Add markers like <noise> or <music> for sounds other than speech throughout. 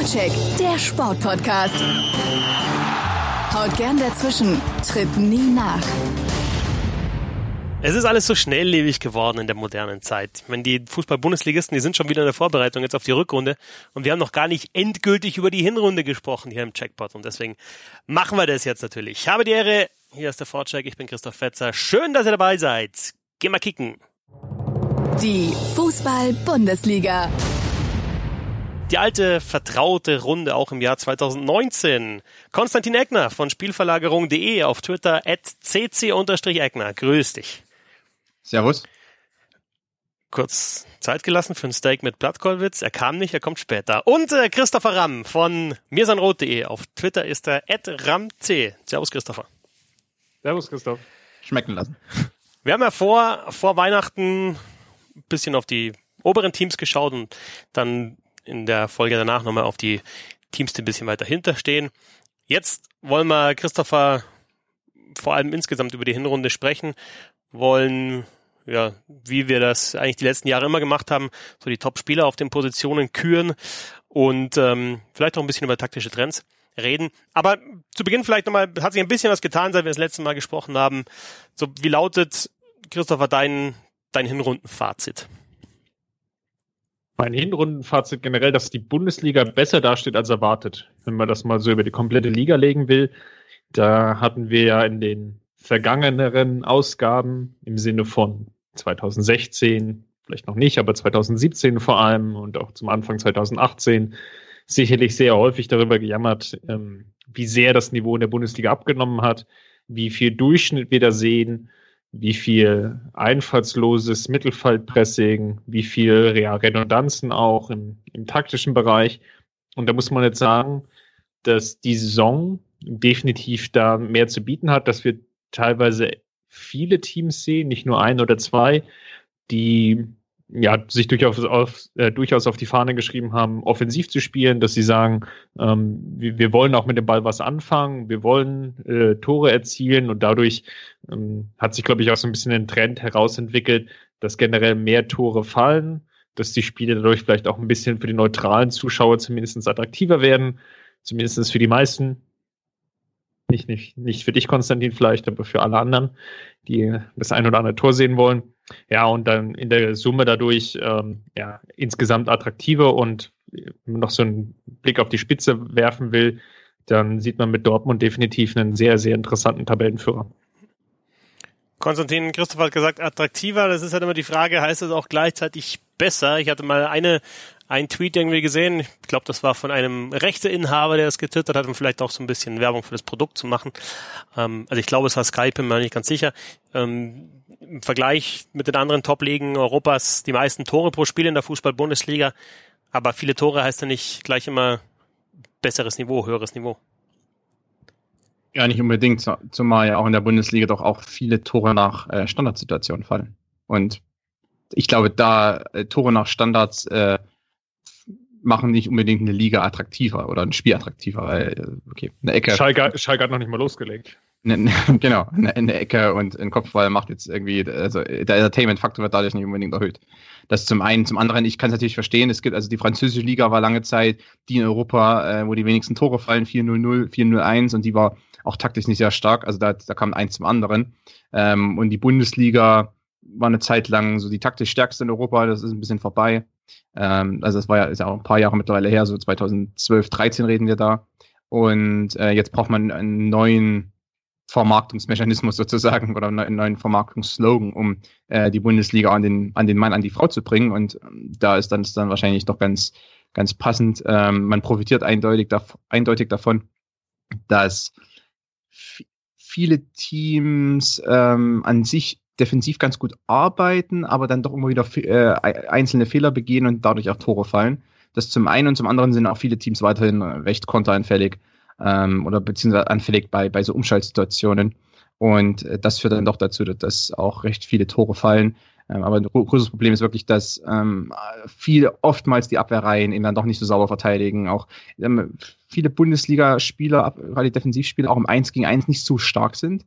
Vorcheck, der Sportpodcast. Haut gern dazwischen, tritt nie nach. Es ist alles so schnelllebig geworden in der modernen Zeit. Ich meine, die Fußball-Bundesligisten, die sind schon wieder in der Vorbereitung jetzt auf die Rückrunde und wir haben noch gar nicht endgültig über die Hinrunde gesprochen hier im Checkpot und deswegen machen wir das jetzt natürlich. Ich habe die Ehre, hier ist der Vorcheck, ich bin Christoph Fetzer. Schön, dass ihr dabei seid. Geh mal kicken. Die Fußball-Bundesliga. Die alte vertraute Runde auch im Jahr 2019. Konstantin Eckner von Spielverlagerung.de auf Twitter at cc-eckner. Grüß dich. Servus. Kurz Zeit gelassen für ein Steak mit Blattkollwitz. Er kam nicht, er kommt später. Und äh, Christopher Ramm von mirsanrot.de. Auf Twitter ist er at ramc. Servus, Christopher. Servus, Christoph. Schmecken lassen. Wir haben ja vor, vor Weihnachten ein bisschen auf die oberen Teams geschaut und dann in der Folge danach nochmal auf die Teams, die ein bisschen weiter hinterstehen. Jetzt wollen wir, Christopher, vor allem insgesamt über die Hinrunde sprechen, wollen, ja, wie wir das eigentlich die letzten Jahre immer gemacht haben, so die Top-Spieler auf den Positionen küren und ähm, vielleicht auch ein bisschen über taktische Trends reden. Aber zu Beginn vielleicht nochmal, hat sich ein bisschen was getan, seit wir das letzte Mal gesprochen haben. So, wie lautet, Christopher, dein, dein Hinrundenfazit? Mein Hinrundenfazit generell, dass die Bundesliga besser dasteht als erwartet. Wenn man das mal so über die komplette Liga legen will, da hatten wir ja in den vergangeneren Ausgaben im Sinne von 2016, vielleicht noch nicht, aber 2017 vor allem und auch zum Anfang 2018 sicherlich sehr häufig darüber gejammert, ähm, wie sehr das Niveau in der Bundesliga abgenommen hat, wie viel Durchschnitt wir da sehen, wie viel einfallsloses Mittelfeldpressing, wie viel ja, Redundanzen auch im, im taktischen Bereich. Und da muss man jetzt sagen, dass die Saison definitiv da mehr zu bieten hat, dass wir teilweise viele Teams sehen, nicht nur ein oder zwei, die ja, sich durchaus auf, äh, durchaus auf die Fahne geschrieben haben, offensiv zu spielen, dass sie sagen, ähm, wir, wir wollen auch mit dem Ball was anfangen, wir wollen äh, Tore erzielen und dadurch ähm, hat sich, glaube ich, auch so ein bisschen ein Trend herausentwickelt, dass generell mehr Tore fallen, dass die Spiele dadurch vielleicht auch ein bisschen für die neutralen Zuschauer zumindest attraktiver werden, zumindest für die meisten. Nicht, nicht, nicht für dich, Konstantin, vielleicht, aber für alle anderen, die das ein oder andere Tor sehen wollen. Ja, und dann in der Summe dadurch ähm, ja, insgesamt attraktiver und man noch so einen Blick auf die Spitze werfen will, dann sieht man mit Dortmund definitiv einen sehr, sehr interessanten Tabellenführer. Konstantin Christoph hat gesagt, attraktiver, das ist halt immer die Frage, heißt das auch gleichzeitig besser? Ich hatte mal eine ein Tweet irgendwie gesehen. Ich glaube, das war von einem Rechteinhaber, der es getwittert hat, um vielleicht auch so ein bisschen Werbung für das Produkt zu machen. Ähm, also ich glaube, es war Skype, bin mir nicht ganz sicher. Ähm, Im Vergleich mit den anderen Top-Ligen Europas die meisten Tore pro Spiel in der Fußball-Bundesliga. Aber viele Tore heißt ja nicht gleich immer besseres Niveau, höheres Niveau. Ja, nicht unbedingt, zumal ja auch in der Bundesliga doch auch viele Tore nach äh, Standardsituationen fallen. Und ich glaube, da äh, Tore nach Standards äh, machen nicht unbedingt eine Liga attraktiver oder ein Spiel attraktiver, weil, okay, eine Ecke. Schalke, Schalke hat noch nicht mal losgelegt. Ne, ne, <laughs> genau, eine, eine Ecke und ein Kopfball macht jetzt irgendwie, also der Entertainment-Faktor wird dadurch nicht unbedingt erhöht. Das zum einen. Zum anderen, ich kann es natürlich verstehen, es gibt, also die französische Liga war lange Zeit die in Europa, äh, wo die wenigsten Tore fallen, 4-0-0, 4-0-1 und die war auch taktisch nicht sehr stark, also da, da kam eins zum anderen. Ähm, und die Bundesliga war eine Zeit lang so die taktisch stärkste in Europa, das ist ein bisschen vorbei. Ähm, also das war ja, ist ja auch ein paar Jahre mittlerweile her, so 2012, 13 reden wir da. Und äh, jetzt braucht man einen neuen Vermarktungsmechanismus sozusagen oder einen neuen Vermarktungsslogan, um äh, die Bundesliga an den, an den Mann, an die Frau zu bringen. Und ähm, da ist dann, ist dann wahrscheinlich doch ganz, ganz passend. Ähm, man profitiert eindeutig, dav eindeutig davon, dass viele Teams ähm, an sich defensiv ganz gut arbeiten, aber dann doch immer wieder äh, einzelne Fehler begehen und dadurch auch Tore fallen. Das zum einen und zum anderen sind auch viele Teams weiterhin recht konteranfällig ähm, oder beziehungsweise anfällig bei, bei so Umschaltsituationen. Und äh, das führt dann doch dazu, dass auch recht viele Tore fallen. Ähm, aber ein großes Problem ist wirklich, dass ähm, viel oftmals die Abwehrreihen eben dann doch nicht so sauber verteidigen. Auch ähm, viele Bundesligaspieler, gerade Defensivspieler, auch im 1 gegen 1 nicht so stark sind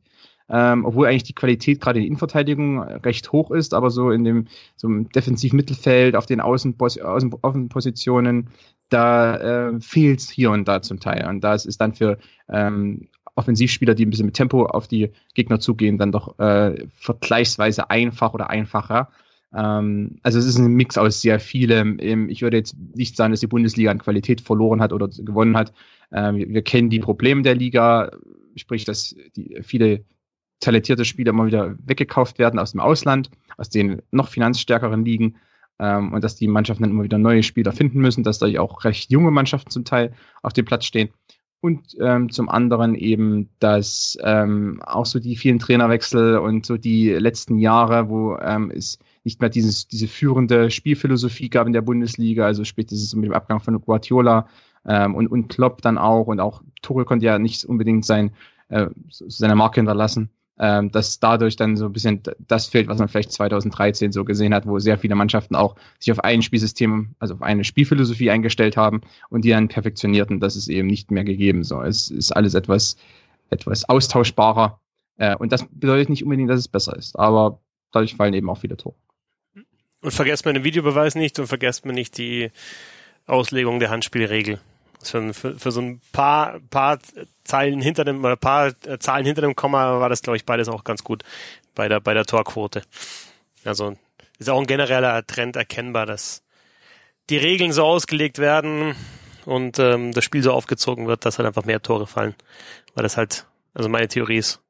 ähm, obwohl eigentlich die Qualität gerade in der Innenverteidigung recht hoch ist, aber so in dem so im Defensivmittelfeld, auf den Außen, Außenpositionen, da äh, fehlt es hier und da zum Teil. Und das ist dann für ähm, Offensivspieler, die ein bisschen mit Tempo auf die Gegner zugehen, dann doch äh, vergleichsweise einfach oder einfacher. Ähm, also es ist ein Mix aus sehr vielem. Ähm, ich würde jetzt nicht sagen, dass die Bundesliga an Qualität verloren hat oder gewonnen hat. Ähm, wir, wir kennen die Probleme der Liga, sprich, dass die, viele talentierte Spieler immer wieder weggekauft werden aus dem Ausland, aus den noch finanzstärkeren Ligen ähm, und dass die Mannschaften dann immer wieder neue Spieler finden müssen, dass da auch recht junge Mannschaften zum Teil auf dem Platz stehen. Und ähm, zum anderen eben, dass ähm, auch so die vielen Trainerwechsel und so die letzten Jahre, wo ähm, es nicht mehr dieses, diese führende Spielphilosophie gab in der Bundesliga, also spätestens mit dem Abgang von Guardiola ähm, und, und Klopp dann auch und auch Tuchel konnte ja nicht unbedingt sein, äh, seine Marke hinterlassen ähm, dass dadurch dann so ein bisschen das fehlt, was man vielleicht 2013 so gesehen hat, wo sehr viele Mannschaften auch sich auf ein Spielsystem, also auf eine Spielphilosophie eingestellt haben und die dann perfektionierten. Das ist eben nicht mehr gegeben. So, es ist alles etwas, etwas austauschbarer. Äh, und das bedeutet nicht unbedingt, dass es besser ist, aber dadurch fallen eben auch viele Tore. Und vergesst man den Videobeweis nicht und vergesst man nicht die Auslegung der Handspielregel. Für, für, für so ein paar, paar Zeilen hinter dem, oder paar äh, Zahlen hinter dem Komma war das, glaube ich, beides auch ganz gut bei der, bei der Torquote. Also ist auch ein genereller Trend erkennbar, dass die Regeln so ausgelegt werden und ähm, das Spiel so aufgezogen wird, dass halt einfach mehr Tore fallen. Weil das halt, also meine Theorie ist,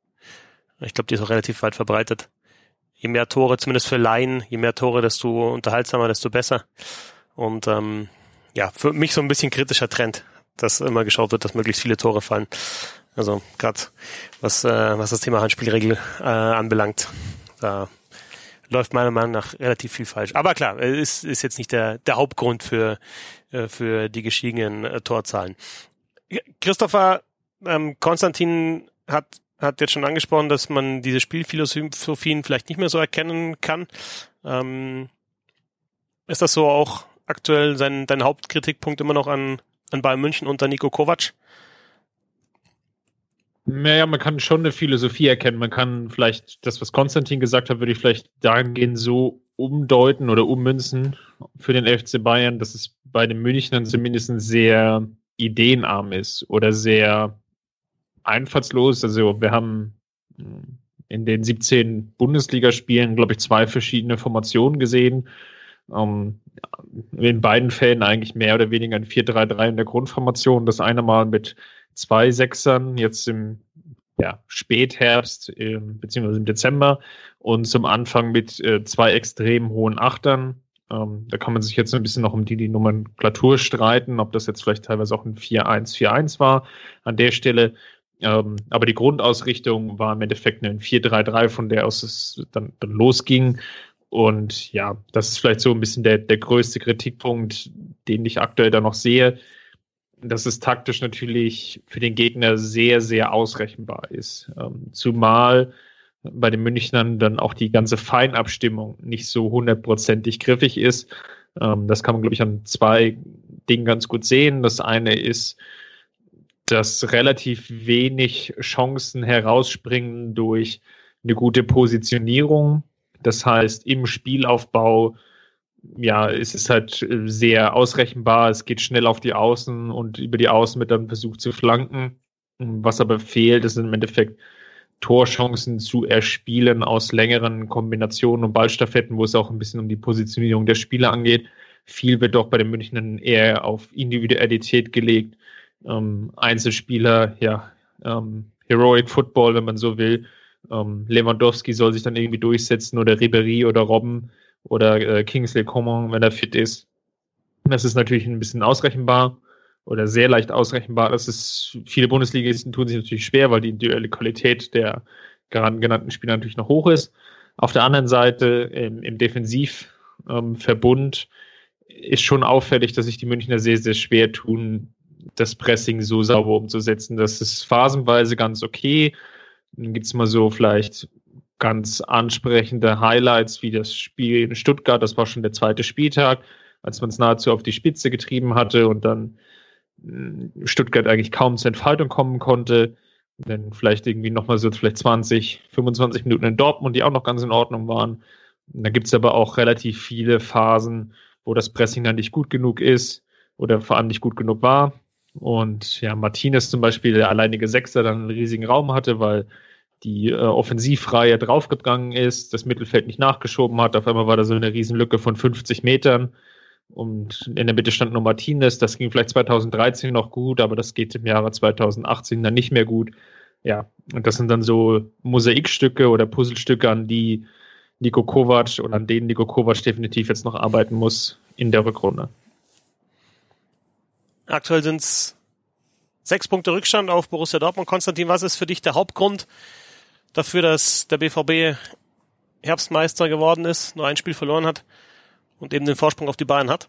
ich glaube, die ist auch relativ weit verbreitet. Je mehr Tore, zumindest für Laien, je mehr Tore, desto unterhaltsamer, desto besser. Und ähm, ja, für mich so ein bisschen kritischer Trend, dass immer geschaut wird, dass möglichst viele Tore fallen. Also gerade was, äh, was das Thema Handspielregel äh, anbelangt, da läuft meiner Meinung nach relativ viel falsch. Aber klar, ist, ist jetzt nicht der, der Hauptgrund für, äh, für die gestiegenen äh, Torzahlen. Christopher ähm, Konstantin hat, hat jetzt schon angesprochen, dass man diese Spielphilosophien vielleicht nicht mehr so erkennen kann. Ähm, ist das so auch aktuell sein, dein Hauptkritikpunkt immer noch an, an Bayern München unter Nico Kovac? Naja, man kann schon eine Philosophie erkennen. Man kann vielleicht das, was Konstantin gesagt hat, würde ich vielleicht dahingehend so umdeuten oder ummünzen für den FC Bayern, dass es bei den Münchnern zumindest sehr ideenarm ist oder sehr einfallslos. Also wir haben in den 17 Bundesligaspielen, glaube ich, zwei verschiedene Formationen gesehen. Ähm, in beiden Fällen eigentlich mehr oder weniger ein 4-3-3 in der Grundformation. Das eine Mal mit zwei Sechsern, jetzt im ja, Spätherbst äh, beziehungsweise im Dezember und zum Anfang mit äh, zwei extrem hohen Achtern. Ähm, da kann man sich jetzt ein bisschen noch um die, die Nomenklatur streiten, ob das jetzt vielleicht teilweise auch ein 4-1-4-1 war an der Stelle. Ähm, aber die Grundausrichtung war im Endeffekt ein 4-3-3, von der aus es dann, dann losging. Und ja, das ist vielleicht so ein bisschen der, der größte Kritikpunkt, den ich aktuell da noch sehe, dass es taktisch natürlich für den Gegner sehr, sehr ausrechenbar ist. Ähm, zumal bei den Münchnern dann auch die ganze Feinabstimmung nicht so hundertprozentig griffig ist. Ähm, das kann man, glaube ich, an zwei Dingen ganz gut sehen. Das eine ist, dass relativ wenig Chancen herausspringen durch eine gute Positionierung das heißt, im Spielaufbau, ja, ist es halt äh, sehr ausrechenbar. Es geht schnell auf die Außen und über die Außen wird dann versucht zu flanken. Was aber fehlt, ist im Endeffekt Torchancen zu erspielen aus längeren Kombinationen und Ballstaffetten, wo es auch ein bisschen um die Positionierung der Spieler angeht. Viel wird doch bei den Münchnern eher auf Individualität gelegt. Ähm, Einzelspieler, ja, ähm, Heroic Football, wenn man so will. Ähm, Lewandowski soll sich dann irgendwie durchsetzen oder Ribery oder Robben oder äh, Kingsley Coman, wenn er fit ist. Das ist natürlich ein bisschen ausrechenbar oder sehr leicht ausrechenbar. Das ist, viele Bundesligisten tun sich natürlich schwer, weil die individuelle Qualität der gerade genannten Spieler natürlich noch hoch ist. Auf der anderen Seite im, im Defensivverbund ähm, ist schon auffällig, dass sich die Münchner sehr, sehr schwer tun, das Pressing so sauber umzusetzen. Das ist phasenweise ganz okay, dann gibt es mal so vielleicht ganz ansprechende Highlights wie das Spiel in Stuttgart, das war schon der zweite Spieltag, als man es nahezu auf die Spitze getrieben hatte und dann hm, Stuttgart eigentlich kaum zur Entfaltung kommen konnte. dann vielleicht irgendwie nochmal so vielleicht 20, 25 Minuten in Dortmund, die auch noch ganz in Ordnung waren. Und da gibt es aber auch relativ viele Phasen, wo das Pressing dann nicht gut genug ist. oder vor allem nicht gut genug war. Und ja, Martinez zum Beispiel, der alleinige Sechser, dann einen riesigen Raum hatte, weil die äh, Offensivreihe draufgegangen ist, das Mittelfeld nicht nachgeschoben hat. Auf einmal war da so eine Riesenlücke von 50 Metern. Und in der Mitte stand nur Martinez. Das ging vielleicht 2013 noch gut, aber das geht im Jahre 2018 dann nicht mehr gut. Ja, und das sind dann so Mosaikstücke oder Puzzlestücke, an die Nico Kovac und an denen Nico Kovac definitiv jetzt noch arbeiten muss in der Rückrunde. Aktuell sind es sechs Punkte Rückstand auf Borussia Dortmund. Konstantin, was ist für dich der Hauptgrund dafür, dass der BVB Herbstmeister geworden ist, nur ein Spiel verloren hat und eben den Vorsprung auf die Bayern hat?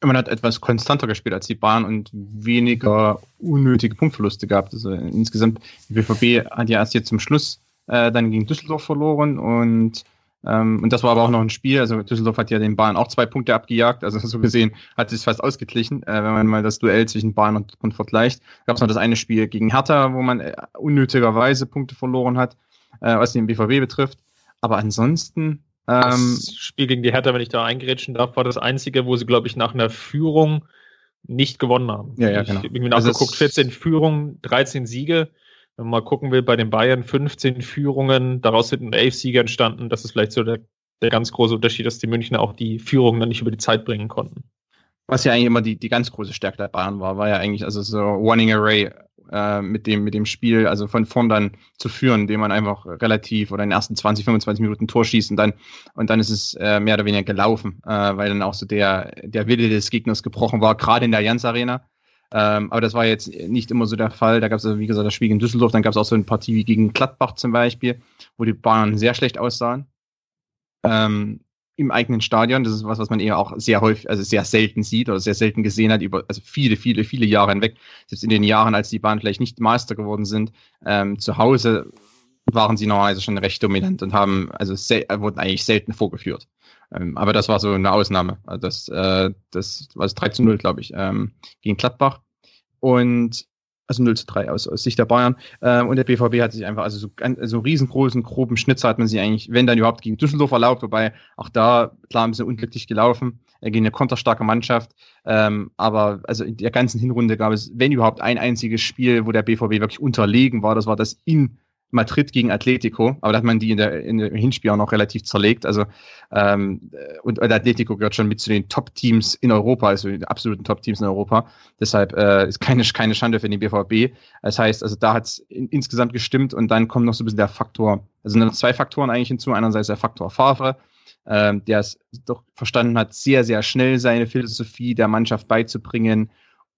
Man hat etwas konstanter gespielt als die Bayern und weniger unnötige Punktverluste gehabt. Also insgesamt, die BVB hat ja erst jetzt zum Schluss äh, dann gegen Düsseldorf verloren und ähm, und das war aber auch noch ein Spiel. Also Düsseldorf hat ja den Bayern auch zwei Punkte abgejagt. Also so gesehen hat es fast ausgeglichen, äh, wenn man mal das Duell zwischen Bayern und, und vergleicht. Gab es noch das eine Spiel gegen Hertha, wo man äh, unnötigerweise Punkte verloren hat, äh, was den BVB betrifft. Aber ansonsten. Ähm, das Spiel gegen die Hertha, wenn ich da eingerätschen darf, war das einzige, wo sie, glaube ich, nach einer Führung nicht gewonnen haben. Ja, ja, genau. Ich habe also nachgeguckt, 14 Führungen, 13 Siege wenn man mal gucken will, bei den Bayern 15 Führungen, daraus sind elf Siege entstanden. Das ist vielleicht so der, der ganz große Unterschied, dass die Münchner auch die Führungen dann nicht über die Zeit bringen konnten. Was ja eigentlich immer die, die ganz große Stärke der Bayern war, war ja eigentlich also so Running Array äh, mit, dem, mit dem Spiel, also von vorn dann zu führen, indem man einfach relativ oder in den ersten 20, 25 Minuten Tor schießt und dann, und dann ist es äh, mehr oder weniger gelaufen, äh, weil dann auch so der, der Wille des Gegners gebrochen war, gerade in der Jans Arena. Ähm, aber das war jetzt nicht immer so der Fall. Da gab es, also, wie gesagt, das Spiel in Düsseldorf, dann gab es auch so eine Partie wie gegen Gladbach zum Beispiel, wo die Bayern sehr schlecht aussahen. Ähm, Im eigenen Stadion. Das ist was, was man eher auch sehr häufig, also sehr selten sieht oder sehr selten gesehen hat, über also viele, viele, viele Jahre hinweg. Selbst in den Jahren, als die Bayern vielleicht nicht Meister geworden sind, ähm, zu Hause waren sie normalerweise schon recht dominant und haben, also wurden eigentlich selten vorgeführt. Ähm, aber das war so eine Ausnahme. Also das, äh, das war 3 zu 0, glaube ich, ähm, gegen Gladbach. Und also 0 zu 3 aus, aus Sicht der Bayern. Ähm, und der BVB hat sich einfach, also so, so riesengroßen, groben Schnitzer hat man sich eigentlich, wenn dann überhaupt, gegen Düsseldorf erlaubt, wobei auch da, klar, ein bisschen unglücklich gelaufen, äh, gegen eine konterstarke Mannschaft. Ähm, aber also in der ganzen Hinrunde gab es, wenn überhaupt, ein einziges Spiel, wo der BVB wirklich unterlegen war. Das war das in Madrid gegen Atletico, aber da hat man die in der, in der Hinspiel auch noch relativ zerlegt. Also ähm, und Atletico gehört schon mit zu den Top-Teams in Europa, also den absoluten Top-Teams in Europa. Deshalb äh, ist keine, <laughs> keine Schande für den BVB. Das heißt, also da hat es in, insgesamt gestimmt und dann kommt noch so ein bisschen der Faktor, also noch zwei Faktoren eigentlich hinzu. Einerseits der Faktor Favre, ähm, der es doch verstanden hat, sehr, sehr schnell seine Philosophie der Mannschaft beizubringen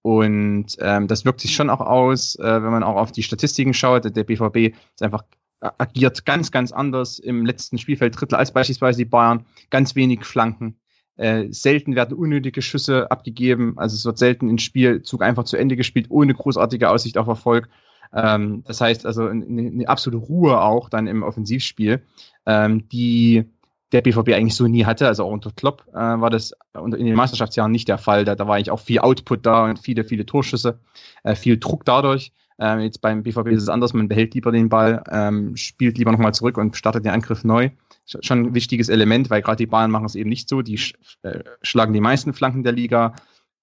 und ähm, das wirkt sich schon auch aus, äh, wenn man auch auf die Statistiken schaut. Der BVB ist einfach äh, agiert ganz, ganz anders im letzten Spielfelddrittel als beispielsweise die Bayern. Ganz wenig Flanken. Äh, selten werden unnötige Schüsse abgegeben. Also es wird selten im Spielzug einfach zu Ende gespielt, ohne großartige Aussicht auf Erfolg. Ähm, das heißt also eine, eine, absolute Ruhe auch dann im Offensivspiel, ähm, die der BVB eigentlich so nie hatte. Also auch unter Klopp äh, war das in den Meisterschaftsjahren nicht der Fall. Da, da war eigentlich auch viel Output da und viele, viele Torschüsse, äh, viel Druck dadurch. Ähm, jetzt beim BVB ist es anders, man behält lieber den Ball, ähm, spielt lieber nochmal zurück und startet den Angriff neu. Schon ein wichtiges Element, weil gerade die Bayern machen es eben nicht so. Die sch äh, schlagen die meisten Flanken der Liga,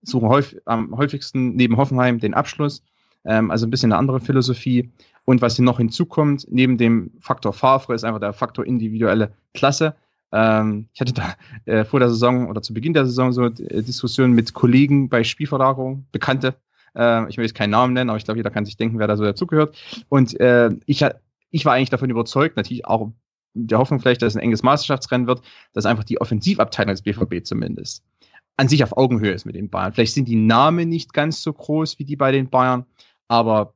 suchen häufig, am häufigsten neben Hoffenheim den Abschluss. Ähm, also ein bisschen eine andere Philosophie. Und was hier noch hinzukommt, neben dem Faktor Favre, ist einfach der Faktor individuelle Klasse. Ähm, ich hatte da äh, vor der Saison oder zu Beginn der Saison so äh, Diskussionen mit Kollegen bei Spielverlagerung, Bekannte. Äh, ich will jetzt keinen Namen nennen, aber ich glaube, jeder kann sich denken, wer da so dazugehört. Und äh, ich, ich war eigentlich davon überzeugt, natürlich auch der Hoffnung vielleicht, dass es ein enges Meisterschaftsrennen wird, dass einfach die Offensivabteilung des BVB zumindest an sich auf Augenhöhe ist mit den Bayern. Vielleicht sind die Namen nicht ganz so groß wie die bei den Bayern, aber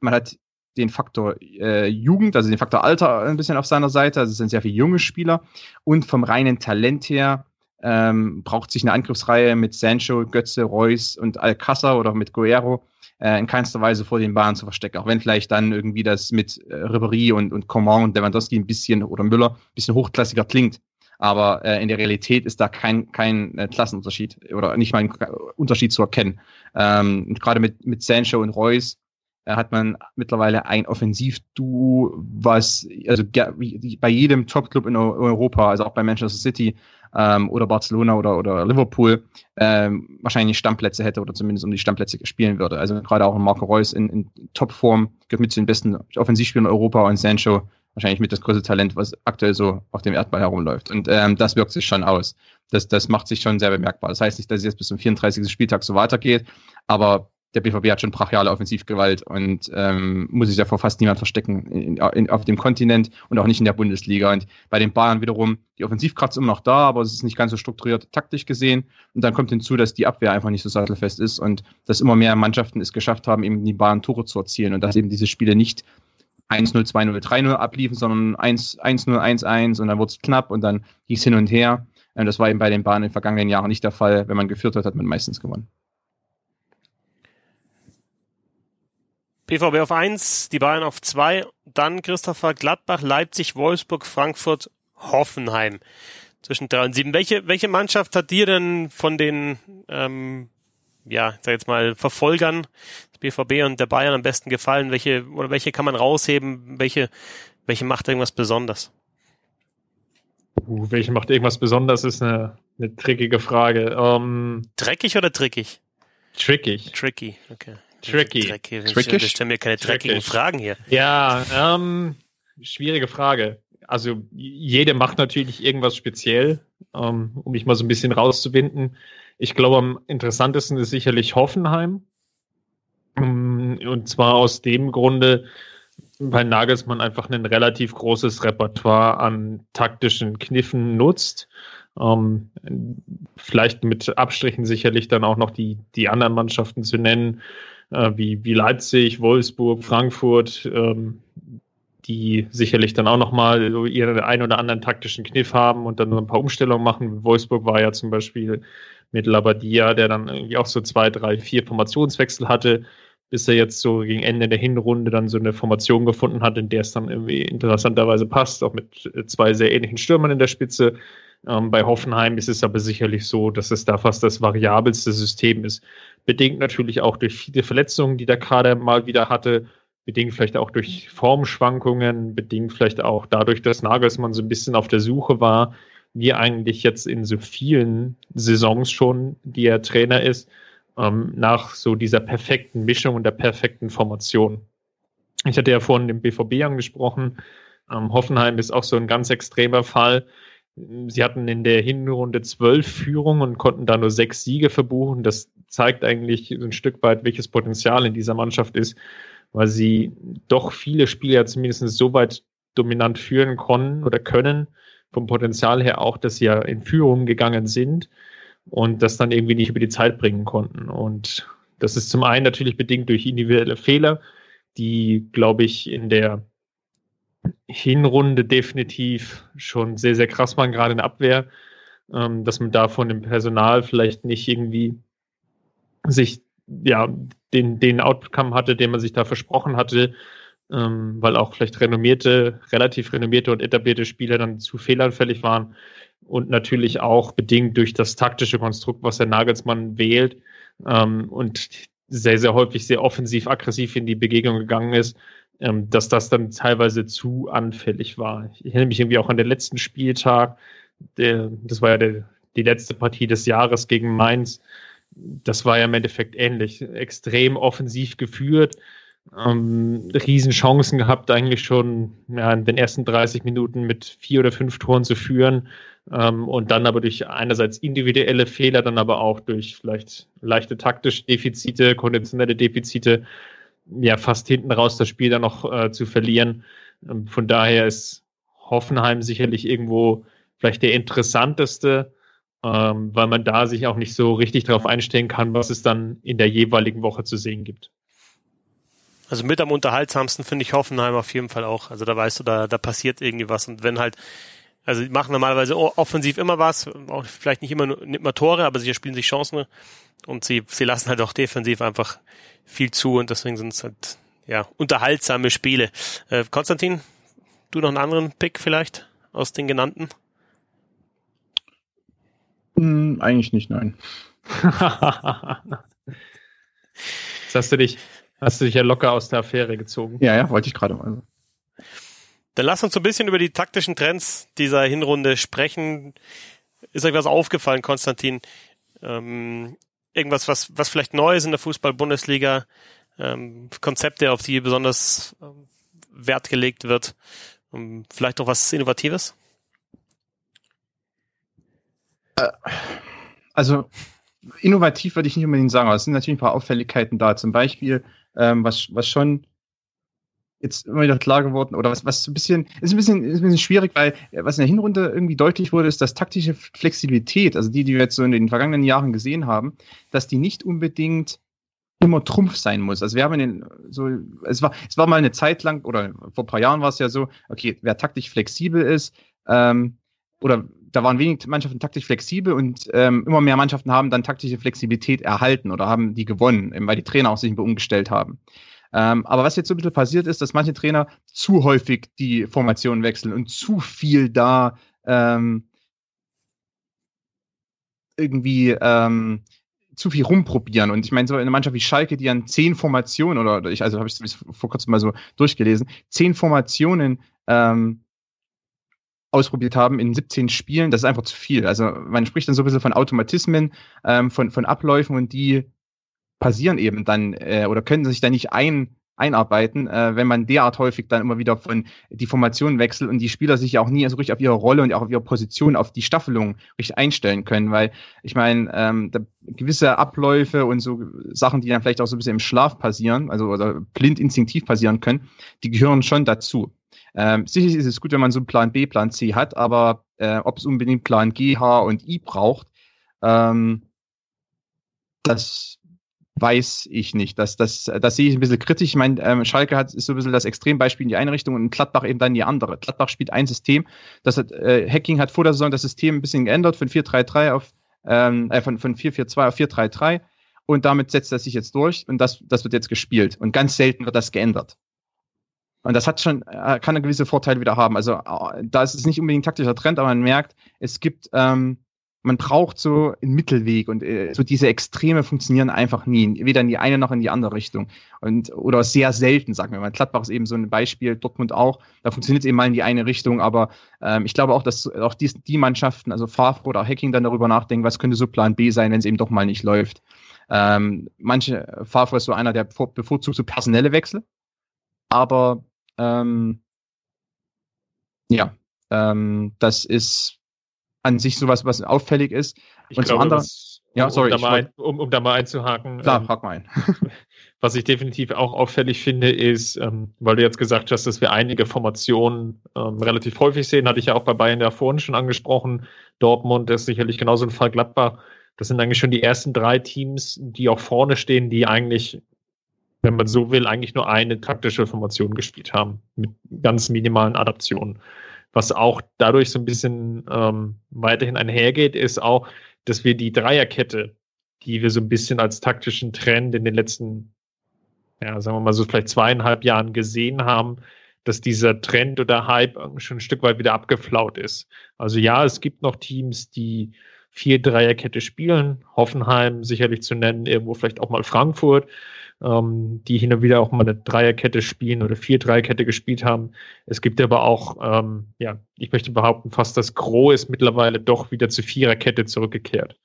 man hat den Faktor äh, Jugend, also den Faktor Alter ein bisschen auf seiner Seite. Also es sind sehr viele junge Spieler. Und vom reinen Talent her ähm, braucht sich eine Angriffsreihe mit Sancho, Götze, Reus und Alcázar oder mit Guerrero äh, in keinster Weise vor den Bahnen zu verstecken. Auch wenn vielleicht dann irgendwie das mit äh, Ribéry und, und Coman und Lewandowski ein bisschen oder Müller ein bisschen hochklassiger klingt. Aber äh, in der Realität ist da kein, kein äh, Klassenunterschied oder nicht mal ein Unterschied zu erkennen. Ähm, und gerade mit, mit Sancho und Reus hat man mittlerweile ein Offensivduo, was also bei jedem Top-Club in Europa, also auch bei Manchester City ähm, oder Barcelona oder, oder Liverpool, ähm, wahrscheinlich Stammplätze hätte oder zumindest um die Stammplätze spielen würde. Also gerade auch Marco Reus in, in Topform, gehört mit zu den besten Offensivspielern in Europa und Sancho wahrscheinlich mit das größte Talent, was aktuell so auf dem Erdball herumläuft. Und ähm, das wirkt sich schon aus. Das, das macht sich schon sehr bemerkbar. Das heißt nicht, dass es jetzt bis zum 34. Spieltag so weitergeht, aber der BVB hat schon brachiale Offensivgewalt und ähm, muss sich davor fast niemand verstecken in, in, auf dem Kontinent und auch nicht in der Bundesliga. Und bei den Bayern wiederum, die Offensivkraft ist immer noch da, aber es ist nicht ganz so strukturiert taktisch gesehen. Und dann kommt hinzu, dass die Abwehr einfach nicht so sattelfest ist und dass immer mehr Mannschaften es geschafft haben, eben die Bayern Tore zu erzielen und dass eben diese Spiele nicht 1-0, 2-0, 3-0 abliefen, sondern 1-0, 1-1 und dann wurde es knapp und dann ging es hin und her. Und das war eben bei den Bayern in den vergangenen Jahren nicht der Fall. Wenn man geführt hat, hat man meistens gewonnen. BVB auf 1, die Bayern auf 2, dann Christopher Gladbach, Leipzig, Wolfsburg, Frankfurt, Hoffenheim. Zwischen 3 und 7. Welche, welche Mannschaft hat dir denn von den, ähm, ja, sag jetzt mal, Verfolgern des BVB und der Bayern am besten gefallen? Welche, oder welche kann man rausheben? Welche, welche macht irgendwas besonders? Uh, welche macht irgendwas besonders, ist eine, eine trickige Frage. Um, Dreckig oder trickig? Tricky. Tricky, okay. Tricky. Dreckig. Wir stellen mir keine dreckigen Tricky. Fragen hier. Ja, ähm, schwierige Frage. Also jede macht natürlich irgendwas speziell, ähm, um mich mal so ein bisschen rauszuwinden. Ich glaube, am interessantesten ist sicherlich Hoffenheim. Ähm, und zwar aus dem Grunde, weil Nagelsmann einfach ein relativ großes Repertoire an taktischen Kniffen nutzt. Ähm, vielleicht mit Abstrichen sicherlich dann auch noch die, die anderen Mannschaften zu nennen äh, wie, wie Leipzig, Wolfsburg, Frankfurt, ähm, die sicherlich dann auch nochmal so ihren ein oder anderen taktischen Kniff haben und dann noch ein paar Umstellungen machen. Wolfsburg war ja zum Beispiel mit Labadia, der dann irgendwie auch so zwei, drei, vier Formationswechsel hatte, bis er jetzt so gegen Ende der Hinrunde dann so eine Formation gefunden hat, in der es dann irgendwie interessanterweise passt, auch mit zwei sehr ähnlichen Stürmern in der Spitze. Ähm, bei Hoffenheim ist es aber sicherlich so, dass es da fast das variabelste System ist bedingt natürlich auch durch viele Verletzungen, die der Kader mal wieder hatte, bedingt vielleicht auch durch Formschwankungen, bedingt vielleicht auch dadurch, dass Nagelsmann so ein bisschen auf der Suche war, wie eigentlich jetzt in so vielen Saisons schon, die er Trainer ist, ähm, nach so dieser perfekten Mischung und der perfekten Formation. Ich hatte ja vorhin den BVB angesprochen. Ähm, Hoffenheim ist auch so ein ganz extremer Fall. Sie hatten in der Hinrunde zwölf Führungen und konnten da nur sechs Siege verbuchen. Das zeigt eigentlich ein Stück weit, welches Potenzial in dieser Mannschaft ist, weil sie doch viele Spiele ja zumindest so weit dominant führen konnten oder können, vom Potenzial her auch, dass sie ja in Führung gegangen sind und das dann irgendwie nicht über die Zeit bringen konnten. Und das ist zum einen natürlich bedingt durch individuelle Fehler, die, glaube ich, in der Hinrunde definitiv schon sehr, sehr krass waren, gerade in der Abwehr, ähm, dass man da von dem Personal vielleicht nicht irgendwie sich ja den, den Outcome hatte, den man sich da versprochen hatte, ähm, weil auch vielleicht renommierte, relativ renommierte und etablierte Spieler dann zu fehleranfällig waren. Und natürlich auch bedingt durch das taktische Konstrukt, was der Nagelsmann wählt ähm, und sehr, sehr häufig sehr offensiv, aggressiv in die Begegnung gegangen ist, ähm, dass das dann teilweise zu anfällig war. Ich erinnere mich irgendwie auch an den letzten Spieltag, der, das war ja der, die letzte Partie des Jahres gegen Mainz, das war ja im Endeffekt ähnlich. Extrem offensiv geführt, ähm, Riesenchancen gehabt, eigentlich schon ja, in den ersten 30 Minuten mit vier oder fünf Toren zu führen. Ähm, und dann aber durch einerseits individuelle Fehler, dann aber auch durch vielleicht leichte taktische Defizite, konditionelle Defizite, ja, fast hinten raus das Spiel dann noch äh, zu verlieren. Ähm, von daher ist Hoffenheim sicherlich irgendwo vielleicht der interessanteste ähm, weil man da sich auch nicht so richtig darauf einstellen kann, was es dann in der jeweiligen Woche zu sehen gibt. Also mit am unterhaltsamsten finde ich Hoffenheim auf jeden Fall auch. Also da weißt du, da, da passiert irgendwie was. Und wenn halt, also die machen normalerweise offensiv immer was, auch vielleicht nicht immer, nicht immer Tore, aber sie spielen sich Chancen und sie, sie lassen halt auch defensiv einfach viel zu und deswegen sind es halt, ja, unterhaltsame Spiele. Äh, Konstantin, du noch einen anderen Pick vielleicht aus den genannten? Hm, eigentlich nicht, nein. <laughs> Jetzt hast du dich Hast du dich ja locker aus der Affäre gezogen. Ja, ja, wollte ich gerade mal. Dann lass uns so ein bisschen über die taktischen Trends dieser Hinrunde sprechen. Ist euch was aufgefallen, Konstantin? Ähm, irgendwas, was, was vielleicht neu ist in der Fußball-Bundesliga? Ähm, Konzepte, auf die besonders ähm, Wert gelegt wird? Ähm, vielleicht auch was Innovatives? Äh, also, innovativ würde ich nicht unbedingt sagen, aber es sind natürlich ein paar Auffälligkeiten da. Zum Beispiel, ähm, was, was schon jetzt immer wieder klar geworden oder was, was ein bisschen, ist ein bisschen, ist ein bisschen schwierig, weil was in der Hinrunde irgendwie deutlich wurde, ist, dass taktische Flexibilität, also die, die wir jetzt so in den vergangenen Jahren gesehen haben, dass die nicht unbedingt immer Trumpf sein muss. Also wir haben in den, so, es war, es war mal eine Zeit lang, oder vor ein paar Jahren war es ja so, okay, wer taktisch flexibel ist, ähm, oder da waren wenig Mannschaften taktisch flexibel und ähm, immer mehr Mannschaften haben dann taktische Flexibilität erhalten oder haben die gewonnen, weil die Trainer auch sich umgestellt haben. Ähm, aber was jetzt so ein bisschen passiert ist, dass manche Trainer zu häufig die Formation wechseln und zu viel da ähm, irgendwie ähm, zu viel rumprobieren. Und ich meine, so eine Mannschaft wie Schalke, die an zehn Formationen, oder ich, also habe ich es vor kurzem mal so durchgelesen, zehn Formationen ähm, ausprobiert haben in 17 Spielen, das ist einfach zu viel. Also man spricht dann so ein bisschen von Automatismen, ähm, von, von Abläufen und die passieren eben dann äh, oder können sich da nicht ein, einarbeiten, äh, wenn man derart häufig dann immer wieder von die Formation wechselt und die Spieler sich ja auch nie so richtig auf ihre Rolle und auch auf ihre Position, auf die Staffelung richtig einstellen können, weil ich meine, ähm, gewisse Abläufe und so Sachen, die dann vielleicht auch so ein bisschen im Schlaf passieren, also oder blind instinktiv passieren können, die gehören schon dazu. Ähm, sicherlich ist es gut, wenn man so einen Plan B, Plan C hat, aber äh, ob es unbedingt Plan G, H und I braucht, ähm, das weiß ich nicht. Das, das, das sehe ich ein bisschen kritisch. Ich meine, ähm, Schalke hat ist so ein bisschen das Extrembeispiel in die eine Richtung und Gladbach eben dann die andere. Gladbach spielt ein System. Das hat, äh, Hacking hat vor der Saison das System ein bisschen geändert von 4-3-3 auf ähm, äh, von, von 4-4-2 auf 4-3-3 und damit setzt er sich jetzt durch und das, das wird jetzt gespielt. Und ganz selten wird das geändert. Und das hat schon, äh, kann eine gewisse Vorteile wieder haben. Also äh, da ist es nicht unbedingt ein taktischer Trend, aber man merkt, es gibt ähm, man braucht so einen Mittelweg und äh, so diese Extreme funktionieren einfach nie, weder in die eine noch in die andere Richtung. Und oder sehr selten, sagen wir mal. Gladbach ist eben so ein Beispiel, Dortmund auch. Da funktioniert es eben mal in die eine Richtung, aber ähm, ich glaube auch, dass auch die, die Mannschaften, also Favre oder Hacking, dann darüber nachdenken, was könnte so Plan B sein, wenn es eben doch mal nicht läuft. Ähm, manche Favre ist so einer, der bevorzugt so personelle Wechsel, aber ähm, ja, ähm, das ist an sich sowas, was auffällig ist. Ich und glaube, zum anderen, ja, sorry, um, da ein, um, um, da mal einzuhaken. Klar, ähm, frag mal ein. <laughs> was ich definitiv auch auffällig finde, ist, ähm, weil du jetzt gesagt hast, dass wir einige Formationen ähm, relativ häufig sehen, hatte ich ja auch bei Bayern ja vorhin schon angesprochen. Dortmund ist sicherlich genauso ein Fall Gladbach. Das sind eigentlich schon die ersten drei Teams, die auch vorne stehen, die eigentlich, wenn man so will, eigentlich nur eine taktische Formation gespielt haben, mit ganz minimalen Adaptionen. Was auch dadurch so ein bisschen ähm, weiterhin einhergeht, ist auch, dass wir die Dreierkette, die wir so ein bisschen als taktischen Trend in den letzten, ja, sagen wir mal so vielleicht zweieinhalb Jahren gesehen haben, dass dieser Trend oder Hype schon ein Stück weit wieder abgeflaut ist. Also ja, es gibt noch Teams, die vier Dreierkette spielen, Hoffenheim sicherlich zu nennen, irgendwo vielleicht auch mal Frankfurt ähm, die hin und wieder auch mal eine Dreierkette spielen oder vier Dreierkette gespielt haben. Es gibt aber auch, ähm, ja, ich möchte behaupten, fast das Gros ist mittlerweile doch wieder zu Viererkette zurückgekehrt.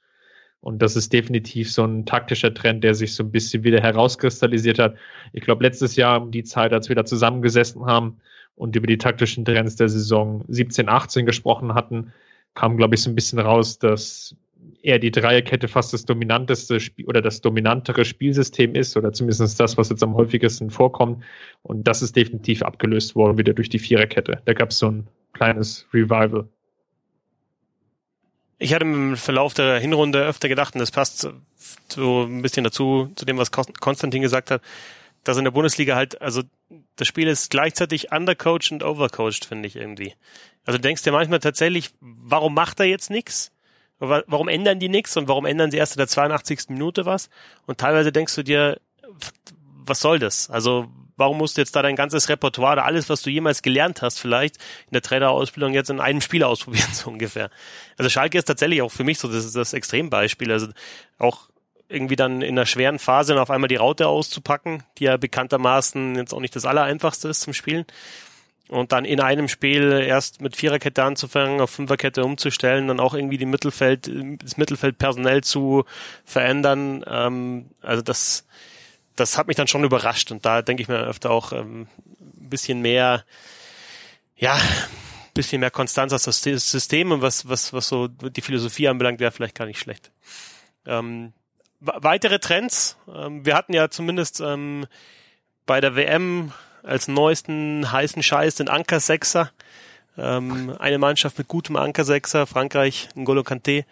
Und das ist definitiv so ein taktischer Trend, der sich so ein bisschen wieder herauskristallisiert hat. Ich glaube, letztes Jahr um die Zeit, als wir da zusammengesessen haben und über die taktischen Trends der Saison 17, 18 gesprochen hatten, kam, glaube ich, so ein bisschen raus, dass eher die Dreierkette fast das dominanteste Spiel oder das dominantere Spielsystem ist oder zumindest das, was jetzt am häufigsten vorkommt. Und das ist definitiv abgelöst worden wieder durch die Viererkette. Da gab es so ein kleines Revival. Ich hatte im Verlauf der Hinrunde öfter gedacht, und das passt so ein bisschen dazu, zu dem, was Konstantin gesagt hat, dass in der Bundesliga halt, also das Spiel ist gleichzeitig undercoached und overcoached, finde ich irgendwie. Also du denkst dir manchmal tatsächlich, warum macht er jetzt nichts? Warum ändern die nichts und warum ändern sie erst in der 82. Minute was? Und teilweise denkst du dir, was soll das? Also warum musst du jetzt da dein ganzes Repertoire oder alles, was du jemals gelernt hast, vielleicht in der Trainerausbildung jetzt in einem Spiel <laughs> ausprobieren, so ungefähr. Also Schalke ist tatsächlich auch für mich so das, ist das Extrembeispiel. Also auch irgendwie dann in einer schweren Phase dann auf einmal die Raute auszupacken, die ja bekanntermaßen jetzt auch nicht das Allereinfachste ist zum Spielen. Und dann in einem Spiel erst mit Viererkette anzufangen, auf Fünferkette umzustellen, dann auch irgendwie die Mittelfeld, das Mittelfeld personell zu verändern. Ähm, also das, das hat mich dann schon überrascht. Und da denke ich mir öfter auch ähm, ein bisschen mehr, ja, bisschen mehr Konstanz als das System und was, was, was so die Philosophie anbelangt, wäre vielleicht gar nicht schlecht. Ähm, weitere Trends. Ähm, wir hatten ja zumindest ähm, bei der WM als neuesten heißen Scheiß den Anker-Sechser. Ähm, eine Mannschaft mit gutem Anker-Sechser, Frankreich, N'Golo Kanté,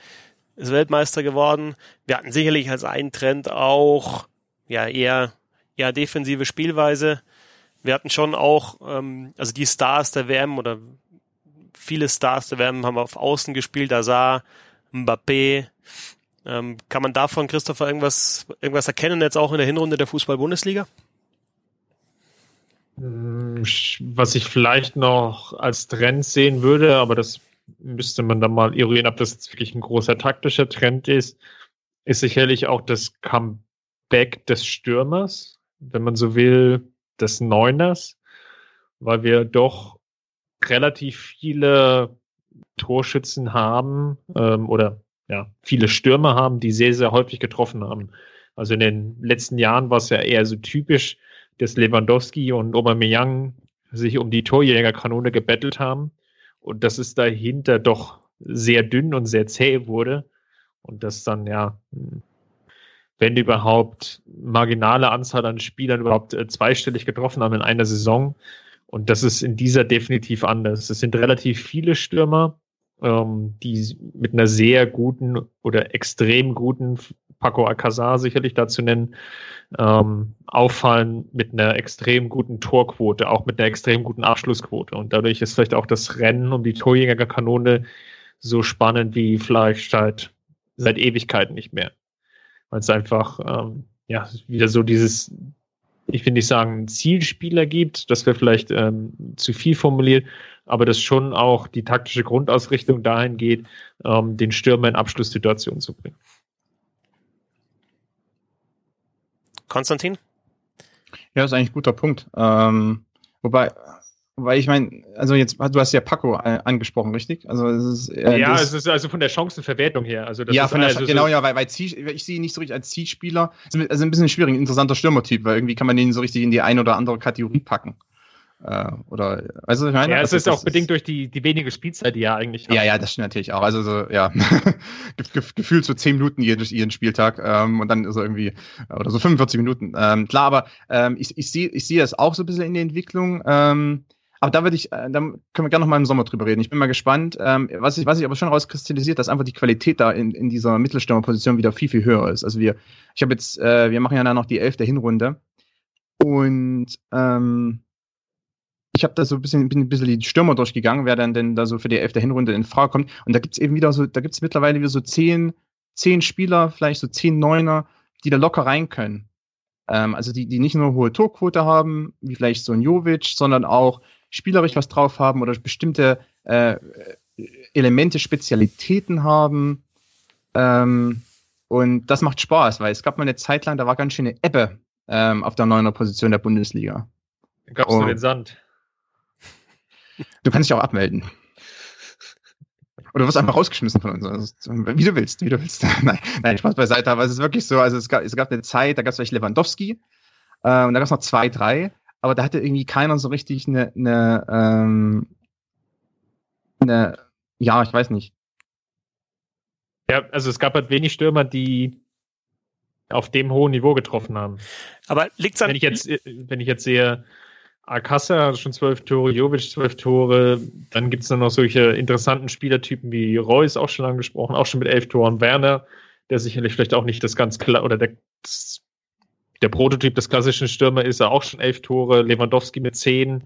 ist Weltmeister geworden. Wir hatten sicherlich als einen Trend auch ja eher, eher defensive Spielweise. Wir hatten schon auch, ähm, also die Stars der WM oder viele Stars der WM haben auf Außen gespielt, Azar, Mbappé. Ähm, kann man davon, Christopher, irgendwas, irgendwas erkennen, jetzt auch in der Hinrunde der Fußball-Bundesliga? Hm, was ich vielleicht noch als Trend sehen würde, aber das müsste man dann mal eruieren, ob das jetzt wirklich ein großer taktischer Trend ist, ist sicherlich auch das Comeback des Stürmers, wenn man so will, des Neuners, weil wir doch relativ viele Torschützen haben ähm, oder ja, viele Stürmer haben, die sehr, sehr häufig getroffen haben. Also in den letzten Jahren war es ja eher so typisch, dass Lewandowski und Aubameyang sich um die Torjägerkanone gebettelt haben und dass es dahinter doch sehr dünn und sehr zäh wurde und dass dann ja, wenn überhaupt marginale Anzahl an Spielern überhaupt äh, zweistellig getroffen haben in einer Saison und das ist in dieser definitiv anders. Es sind relativ viele Stürmer, ähm, die mit einer sehr guten oder extrem guten Paco Alcazar sicherlich dazu nennen, ähm, auffallen mit einer extrem guten Torquote, auch mit einer extrem guten Abschlussquote. Und dadurch ist vielleicht auch das Rennen um die Torjägerkanone so spannend wie vielleicht seit, seit Ewigkeiten nicht mehr. Weil es einfach ähm, ja wieder so dieses, ich will nicht sagen, Zielspieler gibt, das wäre vielleicht ähm, zu viel formuliert, aber dass schon auch die taktische Grundausrichtung dahin geht, ähm, den Stürmer in Abschlusssituationen zu bringen. Konstantin? Ja, ist eigentlich ein guter Punkt. Ähm, wobei, wobei ich meine, also jetzt, du hast ja Paco äh, angesprochen, richtig? Also es ist, äh, ja, es ist also von der Chancenverwertung her. Also das ja, von der also genau, so ja, weil, weil Ziel, ich sehe ihn nicht so richtig als Zielspieler. Also ein bisschen schwierig, ein interessanter Stürmertyp, weil irgendwie kann man den so richtig in die eine oder andere Kategorie packen. Äh, oder, also ich meine, ja, es also, ist auch bedingt durch die, die wenige Spielzeit, die er eigentlich hat. Ja, ja, das stimmt natürlich auch. Also so, ja, <laughs> gefühlt so zehn Minuten jeden, jeden Spieltag ähm, und dann so irgendwie, oder so 45 Minuten. Ähm, klar, aber ähm, ich, ich sehe ich sehe das auch so ein bisschen in der Entwicklung. Ähm, aber da würde ich, äh, da können wir gerne noch mal im Sommer drüber reden. Ich bin mal gespannt. Ähm, was, ich, was ich aber schon rauskristallisiert, dass einfach die Qualität da in, in dieser Mittelstürmerposition wieder viel, viel höher ist. Also wir, ich habe jetzt, äh, wir machen ja dann noch die elfte Hinrunde. Und ähm, ich habe da so ein bisschen, bin ein bisschen die Stürmer durchgegangen, wer dann denn da so für die elfte Hinrunde in Frage kommt. Und da gibt's eben wieder so, da gibt's mittlerweile wieder so zehn, zehn Spieler, vielleicht so zehn Neuner, die da locker rein können. Ähm, also die, die nicht nur hohe Torquote haben, wie vielleicht so ein Jovic, sondern auch spielerisch was drauf haben oder bestimmte äh, Elemente, Spezialitäten haben. Ähm, und das macht Spaß, weil es gab mal eine Zeit lang, da war ganz schöne Ebbe ähm, auf der neuner Position der Bundesliga. Da gab es nur den Sand. Du kannst dich auch abmelden. Oder du wirst einfach rausgeschmissen von uns. Also, wie du willst, wie du willst. <laughs> nein, nein, Spaß beiseite, aber es ist wirklich so, also es gab, es gab eine Zeit, da gab es vielleicht Lewandowski äh, und da gab es noch zwei, drei, aber da hatte irgendwie keiner so richtig eine, eine, ähm, eine ja, ich weiß nicht. Ja, also es gab halt wenig Stürmer, die auf dem hohen Niveau getroffen haben. Aber liegt's an wenn ich jetzt wenn ich jetzt sehe Alcázar hat schon zwölf Tore, Jovic zwölf Tore. Dann gibt es noch solche interessanten Spielertypen wie Reus, auch schon angesprochen, auch schon mit elf Toren. Werner, der sicherlich vielleicht auch nicht das ganz klar oder der, der Prototyp des klassischen Stürmer ist, er auch schon elf Tore. Lewandowski mit zehn.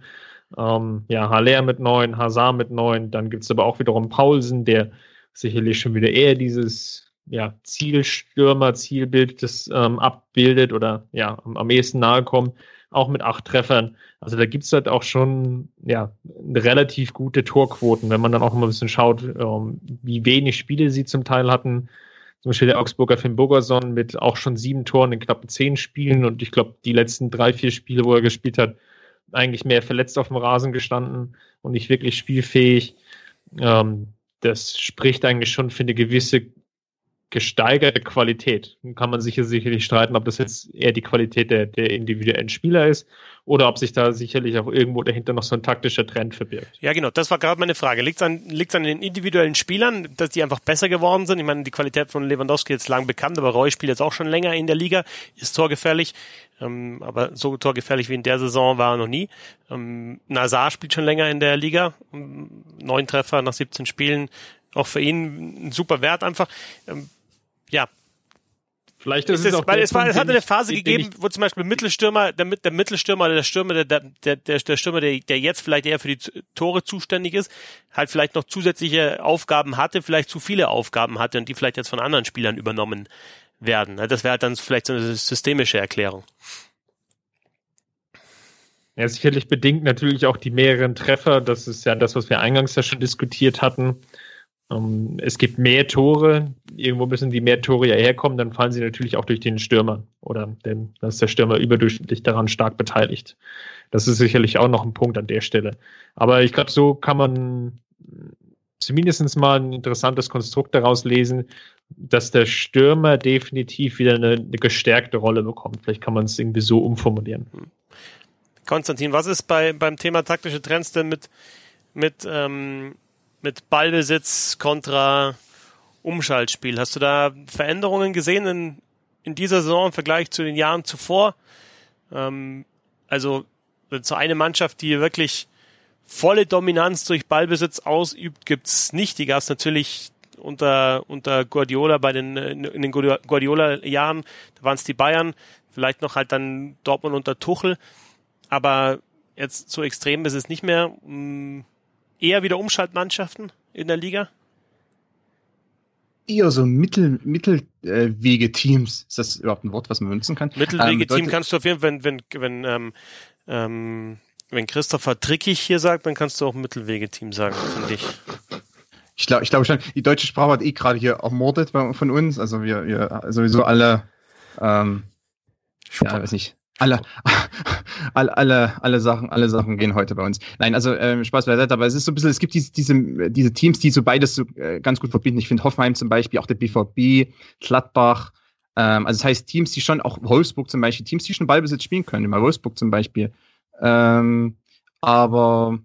Ähm, ja, Haller mit neun, Hazard mit neun. Dann gibt es aber auch wiederum Paulsen, der sicherlich schon wieder eher dieses ja, Zielstürmer, Zielbild das ähm, abbildet oder ja, am, am ehesten nahe kommt auch mit acht Treffern. Also da gibt's halt auch schon ja relativ gute Torquoten, wenn man dann auch mal ein bisschen schaut, ähm, wie wenig Spiele sie zum Teil hatten. zum Beispiel der Augsburger Finn Bogerson mit auch schon sieben Toren in knappen zehn Spielen und ich glaube, die letzten drei, vier Spiele, wo er gespielt hat, eigentlich mehr verletzt auf dem Rasen gestanden und nicht wirklich spielfähig. Ähm, das spricht eigentlich schon für eine gewisse gesteigerte Qualität. Nun kann man sicher sicherlich streiten, ob das jetzt eher die Qualität der, der individuellen Spieler ist oder ob sich da sicherlich auch irgendwo dahinter noch so ein taktischer Trend verbirgt. Ja, genau, das war gerade meine Frage. Liegt es an, liegt's an den individuellen Spielern, dass die einfach besser geworden sind? Ich meine, die Qualität von Lewandowski ist lang bekannt, aber Roy spielt jetzt auch schon länger in der Liga, ist torgefährlich, ähm, aber so torgefährlich wie in der Saison war er noch nie. Ähm, Nazar spielt schon länger in der Liga, neun Treffer nach 17 Spielen, auch für ihn ein super Wert einfach. Ähm, ja. Vielleicht ist, ist es, auch weil es, war, es hat eine Phase gegeben, wo zum Beispiel Mittelstürmer, der, der Mittelstürmer oder der Stürmer, der, der, der, der Stürmer, der, der jetzt vielleicht eher für die Tore zuständig ist, halt vielleicht noch zusätzliche Aufgaben hatte, vielleicht zu viele Aufgaben hatte und die vielleicht jetzt von anderen Spielern übernommen werden. Das wäre halt dann vielleicht so eine systemische Erklärung. Ja, sicherlich bedingt natürlich auch die mehreren Treffer. Das ist ja das, was wir eingangs ja schon diskutiert hatten. Ähm, es gibt mehr Tore, irgendwo müssen die mehr Tore ja herkommen, dann fallen sie natürlich auch durch den Stürmer oder denn dann ist der Stürmer überdurchschnittlich daran stark beteiligt. Das ist sicherlich auch noch ein Punkt an der Stelle. Aber ich glaube, so kann man zumindest mal ein interessantes Konstrukt daraus lesen, dass der Stürmer definitiv wieder eine, eine gestärkte Rolle bekommt. Vielleicht kann man es irgendwie so umformulieren. Konstantin, was ist bei, beim Thema taktische Trends denn mit, mit ähm, mit Ballbesitz kontra Umschaltspiel. Hast du da Veränderungen gesehen in, in dieser Saison im Vergleich zu den Jahren zuvor? Ähm, also so eine Mannschaft, die wirklich volle Dominanz durch Ballbesitz ausübt, gibt's nicht. Die gab's natürlich unter, unter Guardiola bei den, in den Guardiola-Jahren. Da waren es die Bayern, vielleicht noch halt dann Dortmund unter Tuchel. Aber jetzt so extrem ist es nicht mehr. Hm, eher wieder Umschaltmannschaften in der Liga? Eher so Mittel, Mittelwege-Teams. Ist das überhaupt ein Wort, was man benutzen kann? Mittelwege-Team ähm, kannst du auf jeden Fall, wenn, wenn, wenn, ähm, ähm, wenn Christopher Trickig hier sagt, dann kannst du auch Mittelwege-Team sagen, finde ich. Ich glaube ich glaube schon, die deutsche Sprache hat eh gerade hier ermordet von uns. Also wir, wir sowieso alle, ähm, ja, weiß nicht, alle, <laughs> alle, alle, alle Sachen, alle Sachen gehen heute bei uns. Nein, also ähm, Spaß beiseite, aber es ist so ein bisschen, es gibt diese, diese, diese Teams, die so beides so äh, ganz gut verbinden. Ich finde Hoffenheim zum Beispiel, auch der BVB, Gladbach, ähm, also das heißt Teams, die schon, auch Wolfsburg zum Beispiel, Teams, die schon Ballbesitz spielen können, mal Wolfsburg zum Beispiel. Ähm, aber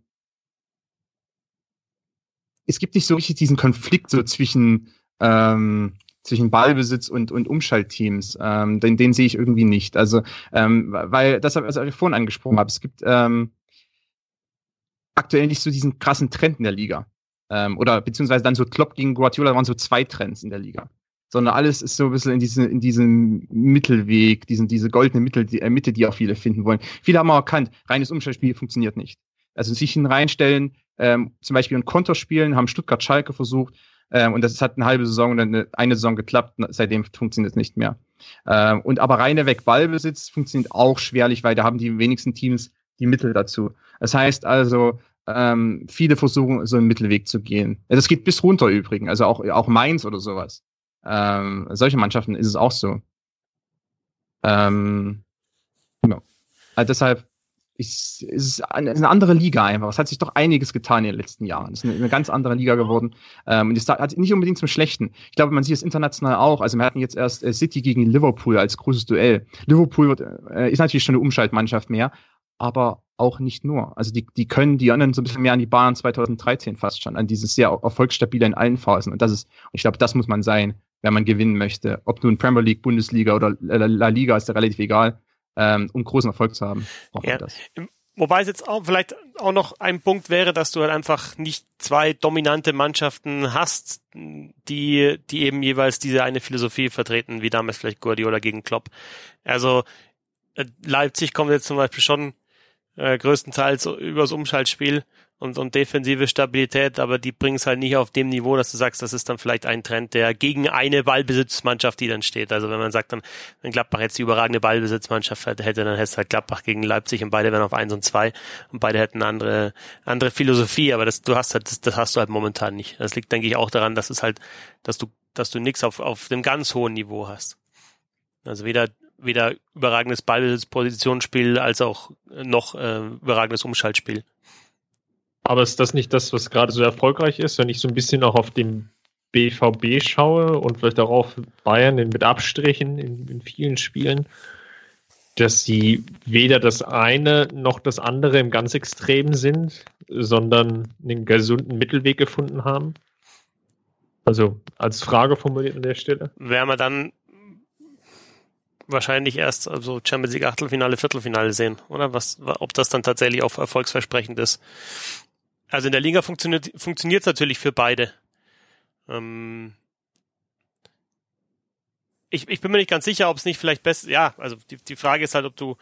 es gibt nicht so richtig diesen Konflikt so zwischen ähm, zwischen Ballbesitz und, und Umschaltteams. Ähm, den, den sehe ich irgendwie nicht. Also, ähm, weil, das habe ich vorhin angesprochen habe, es gibt ähm, aktuell nicht so diesen krassen Trend in der Liga. Ähm, oder beziehungsweise dann so Klopp gegen Guardiola waren so zwei Trends in der Liga. Sondern alles ist so ein bisschen in, diesen, in diesem Mittelweg, diesen, diese goldene Mittel, die, äh, Mitte, die auch viele finden wollen. Viele haben auch erkannt, reines Umschaltspiel funktioniert nicht. Also sich hineinstellen, ähm, zum Beispiel ein Konter spielen, haben Stuttgart Schalke versucht, ähm, und das hat eine halbe Saison und eine, eine Saison geklappt. Seitdem funktioniert es nicht mehr. Ähm, und aber reine weg Ballbesitz funktioniert auch schwerlich, weil da haben die wenigsten Teams die Mittel dazu. Das heißt also, ähm, viele versuchen, so einen Mittelweg zu gehen. Das geht bis runter übrigens, also auch, auch Mainz oder sowas. Ähm, solche Mannschaften ist es auch so. Ähm, ja. Also deshalb, ist, ist eine andere Liga einfach. Es hat sich doch einiges getan in den letzten Jahren. Es ist eine, eine ganz andere Liga geworden. Ähm, und es hat nicht unbedingt zum Schlechten. Ich glaube, man sieht es international auch. Also wir hatten jetzt erst äh, City gegen Liverpool als großes Duell. Liverpool wird, äh, ist natürlich schon eine Umschaltmannschaft mehr, aber auch nicht nur. Also die, die können, die anderen so ein bisschen mehr an die Bayern 2013 fast schon, an dieses sehr erfolgsstabile in allen Phasen. Und das ist, ich glaube, das muss man sein, wenn man gewinnen möchte. Ob nun Premier League, Bundesliga oder La Liga, ist ja relativ egal ähm, um großen Erfolg zu haben, braucht ja. man das. Wobei es jetzt auch vielleicht auch noch ein Punkt wäre, dass du halt einfach nicht zwei dominante Mannschaften hast, die, die eben jeweils diese eine Philosophie vertreten, wie damals vielleicht Guardiola gegen Klopp. Also äh, Leipzig kommt jetzt zum Beispiel schon äh, größtenteils übers Umschaltspiel und, und defensive Stabilität, aber die bringen es halt nicht auf dem Niveau, dass du sagst, das ist dann vielleicht ein Trend, der gegen eine Ballbesitzmannschaft, die dann steht. Also wenn man sagt dann, wenn Gladbach jetzt die überragende Ballbesitzmannschaft hätte, dann hätte es halt Gladbach gegen Leipzig und beide wären auf eins und zwei und beide hätten eine andere, andere Philosophie, aber das, du hast halt, das, das hast du halt momentan nicht. Das liegt, denke ich, auch daran, dass es halt, dass du dass du nichts auf, auf dem ganz hohen Niveau hast. Also weder, weder überragendes Ballpositionsspiel als auch noch äh, überragendes Umschaltspiel. Aber ist das nicht das, was gerade so erfolgreich ist, wenn ich so ein bisschen auch auf dem BVB schaue und vielleicht auch auf Bayern mit Abstrichen in, in vielen Spielen, dass sie weder das eine noch das andere im ganz Extremen sind, sondern einen gesunden Mittelweg gefunden haben? Also als Frage formuliert an der Stelle. Werden wir dann wahrscheinlich erst also Champions League Achtelfinale, Viertelfinale sehen, oder? Was, ob das dann tatsächlich auch erfolgsversprechend ist. Also in der Liga funktioniert funktioniert es natürlich für beide. Ähm ich, ich bin mir nicht ganz sicher, ob es nicht vielleicht besser. Ja, also die, die Frage ist halt, ob du,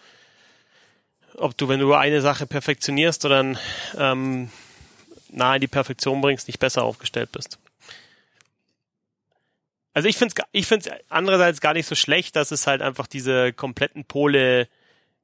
ob du, wenn du eine Sache perfektionierst oder ähm, nahe in die Perfektion bringst, nicht besser aufgestellt bist. Also ich finde es ich find's andererseits gar nicht so schlecht, dass es halt einfach diese kompletten Pole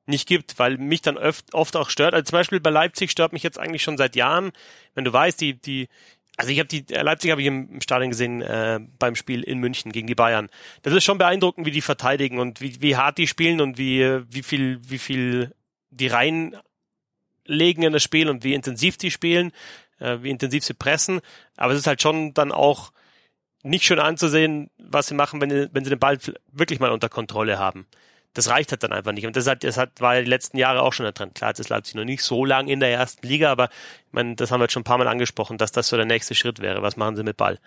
nicht gibt, weil mich dann oft, oft auch stört. Also zum Beispiel bei Leipzig stört mich jetzt eigentlich schon seit Jahren, wenn du weißt, die, die, also ich habe die äh, Leipzig habe ich im Stadion gesehen äh, beim Spiel in München gegen die Bayern. Das ist schon beeindruckend, wie die verteidigen und wie, wie hart die spielen und wie wie viel wie viel die reinlegen in das Spiel und wie intensiv die spielen, äh, wie intensiv sie pressen. Aber es ist halt schon dann auch nicht schön anzusehen, was sie machen, wenn, wenn sie den Ball wirklich mal unter Kontrolle haben das reicht halt dann einfach nicht. Und das hat, das hat, war ja die letzten Jahre auch schon der Trend. Klar, jetzt ist Leipzig noch nicht so lang in der ersten Liga, aber ich meine, das haben wir jetzt schon ein paar Mal angesprochen, dass das so der nächste Schritt wäre. Was machen sie mit Ball?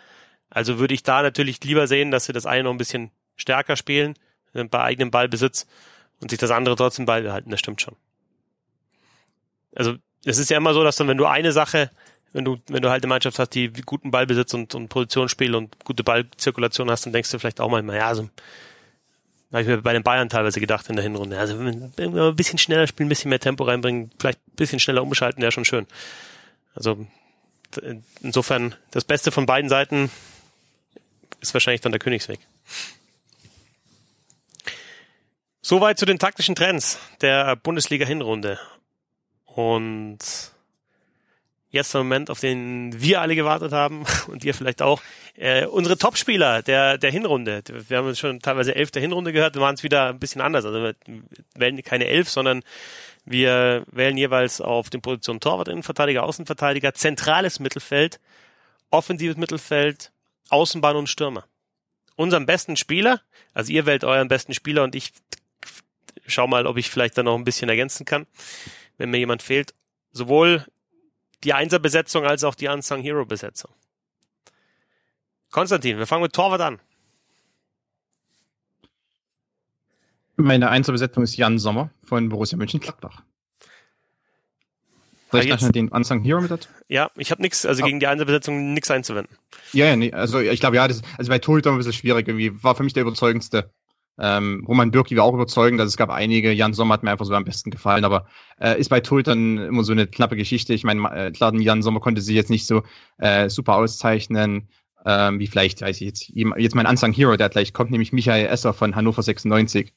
Also würde ich da natürlich lieber sehen, dass sie das eine noch ein bisschen stärker spielen, äh, bei eigenem Ballbesitz und sich das andere trotzdem beibehalten. Das stimmt schon. Also es ist ja immer so, dass dann, wenn du eine Sache, wenn du, wenn du halt eine Mannschaft hast, die guten Ballbesitz und, und Positionsspiel und gute Ballzirkulation hast, dann denkst du vielleicht auch mal, ja, so da habe ich mir bei den Bayern teilweise gedacht in der Hinrunde. Also wenn wir ein bisschen schneller spielen, ein bisschen mehr Tempo reinbringen, vielleicht ein bisschen schneller umschalten, wäre schon schön. Also insofern das Beste von beiden Seiten ist wahrscheinlich dann der Königsweg. Soweit zu den taktischen Trends der Bundesliga-Hinrunde. Und jetzt der Moment, auf den wir alle gewartet haben <laughs> und ihr vielleicht auch. Äh, unsere Topspieler der, der Hinrunde. Wir haben schon teilweise elf der Hinrunde gehört, waren es wieder ein bisschen anders. Also wir wählen keine elf, sondern wir wählen jeweils auf den Positionen Torwart, Innenverteidiger, Außenverteidiger, zentrales Mittelfeld, offensives Mittelfeld, Außenbahn und Stürmer. Unseren besten Spieler, also ihr wählt euren besten Spieler und ich schau mal, ob ich vielleicht da noch ein bisschen ergänzen kann, wenn mir jemand fehlt. Sowohl die Einser-Besetzung als auch die Unsung Hero-Besetzung. Konstantin, wir fangen mit Torwart an. Meine Einser-Besetzung ist Jan Sommer von Borussia Mönchengladbach. Soll ich jetzt, den Unsung Hero mit dazu? Ja, ich habe nichts, also oh. gegen die Einser-Besetzung nichts einzuwenden. Ja, ja, nee, also ich glaube, ja, das, also bei Torhüter ein bisschen schwierig irgendwie. War für mich der überzeugendste ähm, Roman Bürki war auch überzeugend, also es gab einige. Jan Sommer hat mir einfach so am besten gefallen, aber äh, ist bei Tultern immer so eine knappe Geschichte. Ich meine, äh, klar, Jan Sommer konnte sich jetzt nicht so äh, super auszeichnen, ähm, wie vielleicht, weiß ich jetzt, jetzt mein Unsung Hero, der gleich kommt, nämlich Michael Esser von Hannover 96.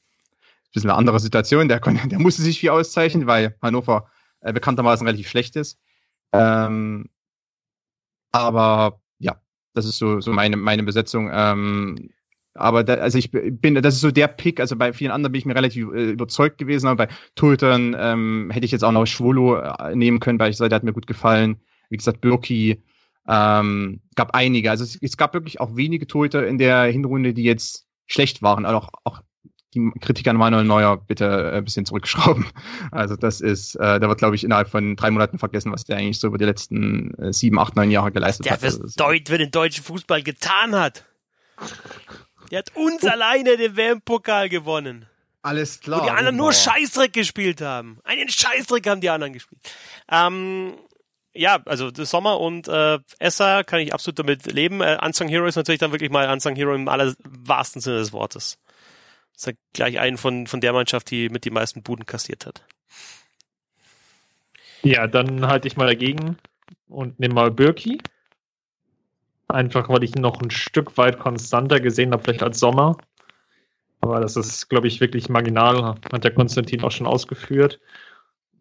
Bisschen eine andere Situation, der, konnte, der musste sich viel auszeichnen, weil Hannover äh, bekanntermaßen relativ schlecht ist. Ähm, aber ja, das ist so, so meine, meine Besetzung. Ähm, aber da, also ich bin, das ist so der Pick. Also bei vielen anderen bin ich mir relativ äh, überzeugt gewesen, aber bei Tultern ähm, hätte ich jetzt auch noch Schwolo äh, nehmen können, weil ich sage, der hat mir gut gefallen. Wie gesagt, Birki ähm, gab einige. Also es, es gab wirklich auch wenige Torhüter in der Hinrunde, die jetzt schlecht waren. Also auch, auch die Kritik an Manuel Neuer bitte äh, ein bisschen zurückschrauben. Also das ist, äh, da wird, glaube ich, innerhalb von drei Monaten vergessen, was der eigentlich so über die letzten äh, sieben, acht, neun Jahre geleistet der hat. Der also, für den deutschen Fußball getan hat. Der hat uns oh. alleine den WM-Pokal gewonnen. Alles klar. Wo die anderen nur Scheißdreck gespielt haben. Einen Scheißdreck haben die anderen gespielt. Ähm, ja, also Sommer und äh, Esser kann ich absolut damit leben. Äh, Unsung Hero ist natürlich dann wirklich mal Unsung Hero im allerwahrsten Sinne des Wortes. Das ist ja gleich einen von, von der Mannschaft, die mit die meisten Buden kassiert hat. Ja, dann halte ich mal dagegen und nehme mal Birki. Einfach weil ich ihn noch ein Stück weit konstanter gesehen habe, vielleicht als Sommer. Aber das ist, glaube ich, wirklich marginal, hat der Konstantin auch schon ausgeführt.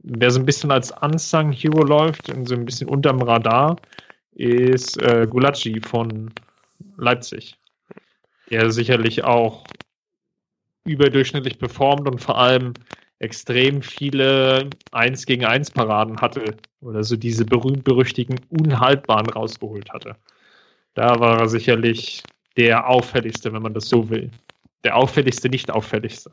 Wer so ein bisschen als Unsung Hero läuft und so ein bisschen unterm Radar, ist äh, Gulacsi von Leipzig. der sicherlich auch überdurchschnittlich performt und vor allem extrem viele 1 gegen 1 Paraden hatte oder so diese berühmt-berüchtigten Unhaltbaren rausgeholt hatte. Da war er sicherlich der auffälligste, wenn man das so will. Der auffälligste, nicht auffälligste.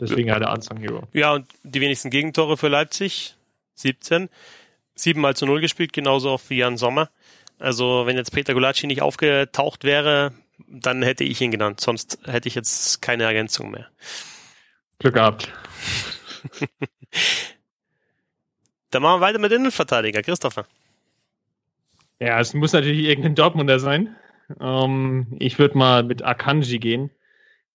Deswegen ja. der Unsung Hero. Ja, und die wenigsten Gegentore für Leipzig, 17. 7 mal zu 0 gespielt, genauso oft wie Jan Sommer. Also wenn jetzt Peter Gulacsi nicht aufgetaucht wäre, dann hätte ich ihn genannt. Sonst hätte ich jetzt keine Ergänzung mehr. Glück gehabt. <laughs> dann machen wir weiter mit Innenverteidiger. Christopher. Ja, es muss natürlich irgendein Dortmunder sein. Ähm, ich würde mal mit Akanji gehen,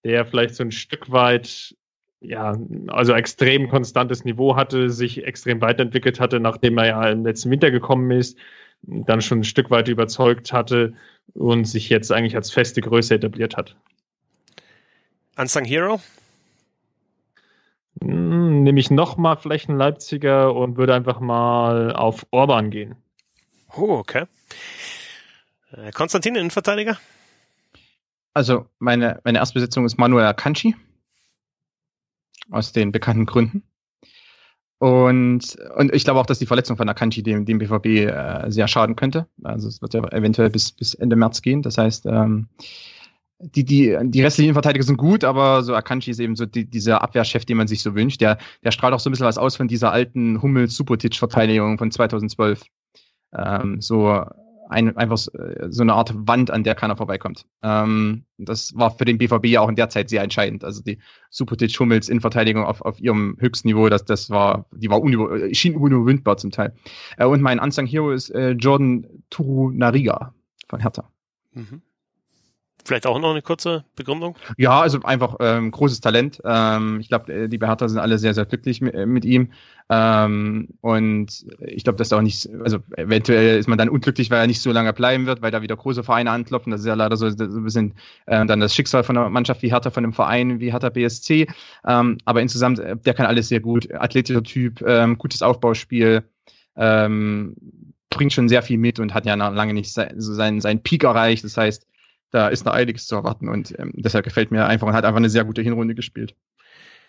der vielleicht so ein Stück weit, ja, also extrem konstantes Niveau hatte, sich extrem weiterentwickelt hatte, nachdem er ja im letzten Winter gekommen ist, dann schon ein Stück weit überzeugt hatte und sich jetzt eigentlich als feste Größe etabliert hat. Unsung Hero? Hm, nehme ich nochmal vielleicht einen Leipziger und würde einfach mal auf Orban gehen. Oh, okay. Konstantin, Innenverteidiger? Also, meine, meine Erstbesetzung ist Manuel Akanji. Aus den bekannten Gründen. Und, und ich glaube auch, dass die Verletzung von Akanji dem, dem BVB äh, sehr schaden könnte. Also es wird ja eventuell bis, bis Ende März gehen. Das heißt, ähm, die, die, die restlichen Verteidiger sind gut, aber so Akanji ist eben so die, dieser Abwehrchef, den man sich so wünscht. Der, der strahlt auch so ein bisschen was aus von dieser alten Hummel-Subotic-Verteidigung von 2012. Ähm, so ein, einfach so eine Art Wand, an der keiner vorbeikommt. Ähm, das war für den BVB ja auch in der Zeit sehr entscheidend. Also die Supotic Hummels in Verteidigung auf, auf ihrem Höchstniveau, das, das war, die war unüber, schien unüberwindbar zum Teil. Äh, und mein Unsung Hero ist äh, Jordan Turu Nariga von Hertha. Mhm. Vielleicht auch noch eine kurze Begründung? Ja, also einfach ähm, großes Talent. Ähm, ich glaube, die Beherter sind alle sehr, sehr glücklich mit, mit ihm. Ähm, und ich glaube, dass da auch nicht, also eventuell ist man dann unglücklich, weil er nicht so lange bleiben wird, weil da wieder große Vereine anklopfen. Das ist ja leider so, so ein bisschen äh, dann das Schicksal von einer Mannschaft wie Hertha, von einem Verein wie Hertha BSC. Ähm, aber insgesamt, äh, der kann alles sehr gut. Athletischer Typ, ähm, gutes Aufbauspiel. Ähm, bringt schon sehr viel mit und hat ja lange nicht sein, so seinen, seinen Peak erreicht. Das heißt, da ist noch einiges zu erwarten und ähm, deshalb gefällt mir einfach und hat einfach eine sehr gute Hinrunde gespielt.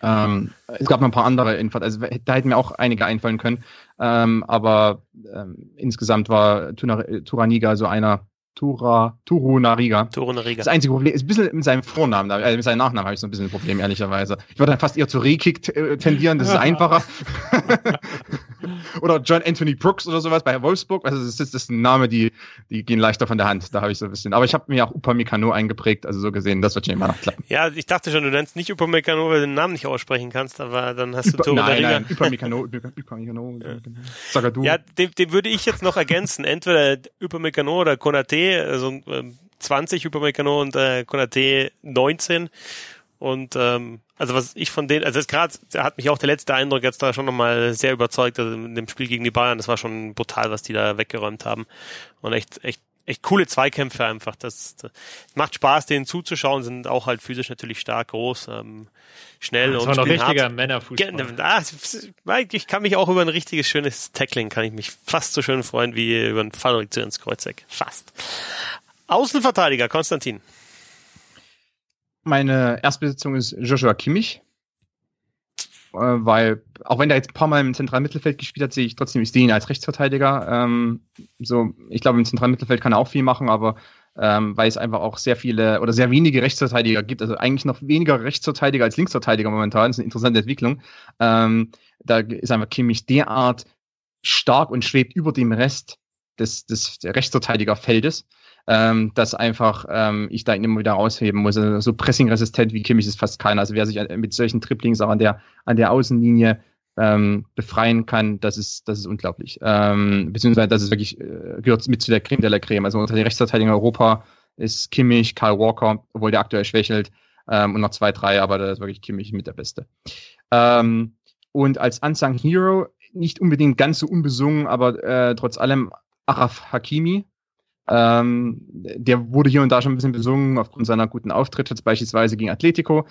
Ähm, es gab noch ein paar andere Infos, also da hätten mir auch einige einfallen können, ähm, aber ähm, insgesamt war Turaniga so einer, Tura, Turu Nariga. Turu Nariga. Das einzige Problem ist ein bisschen mit seinem Vornamen, äh, mit seinem Nachnamen habe ich so ein bisschen ein Problem, ehrlicherweise. Ich würde dann fast eher zu Rekik äh, tendieren, das ist einfacher. <laughs> <laughs> <laughs> oder John Anthony Brooks oder sowas bei Wolfsburg. Also das ist, das ist ein Name, die, die gehen leichter von der Hand. Da habe ich so ein bisschen. Aber ich habe mir auch Upamecano eingeprägt, also so gesehen, das wird schon immer noch klappen. Ja, ich dachte schon, du nennst nicht Upamecano, weil du den Namen nicht aussprechen kannst, aber dann hast du Turu Nein, nein, Upamecano, Upamecano. <laughs> Ja. Sag du. Ja, den, den würde ich jetzt noch ergänzen. Entweder Upamecano oder Konate also äh, 20 Upamecano und äh, Konate 19. Und ähm, also was ich von denen, also gerade hat mich auch der letzte Eindruck jetzt da schon nochmal sehr überzeugt, also in dem Spiel gegen die Bayern, das war schon brutal, was die da weggeräumt haben. Und echt, echt, echt coole Zweikämpfe einfach. Das, das macht Spaß, denen zuzuschauen, sind auch halt physisch natürlich stark, groß, ähm, schnell das und war noch richtiger hart. Männerfußball. Ah, ich kann mich auch über ein richtiges schönes Tackling, kann ich mich fast so schön freuen wie über ein Fallrückzieher ins Kreuzeck. Fast. Außenverteidiger, Konstantin. Meine Erstbesitzung ist Joshua Kimmich. Äh, weil, auch wenn der jetzt ein paar Mal im zentralen Mittelfeld gespielt hat, sehe ich trotzdem, ich sehe ihn als Rechtsverteidiger. Ähm, so, ich glaube, im zentralen Mittelfeld kann er auch viel machen, aber ähm, weil es einfach auch sehr viele oder sehr wenige Rechtsverteidiger gibt, also eigentlich noch weniger Rechtsverteidiger als Linksverteidiger momentan, das ist eine interessante Entwicklung. Ähm, da ist einfach Kimmich derart stark und schwebt über dem Rest des, des Rechtsverteidigerfeldes ähm, dass einfach ähm, ich da immer wieder rausheben muss. Also so pressingresistent wie Kimmich ist fast keiner. Also wer sich mit solchen Triplings auch an der, an der Außenlinie ähm, befreien kann, das ist, das ist unglaublich. Ähm, beziehungsweise das ist wirklich, äh, gehört mit zu der Creme de la Creme. Also unter den Rechtsverteidigern Europa ist Kimmich, Karl Walker, obwohl der aktuell schwächelt, ähm, und noch zwei, drei, aber da ist wirklich Kimmich mit der Beste. Ähm, und als Unsung Hero, nicht unbedingt ganz so unbesungen, aber äh, trotz allem Araf Hakimi, ähm, der wurde hier und da schon ein bisschen besungen aufgrund seiner guten Auftritte, beispielsweise gegen Atletico.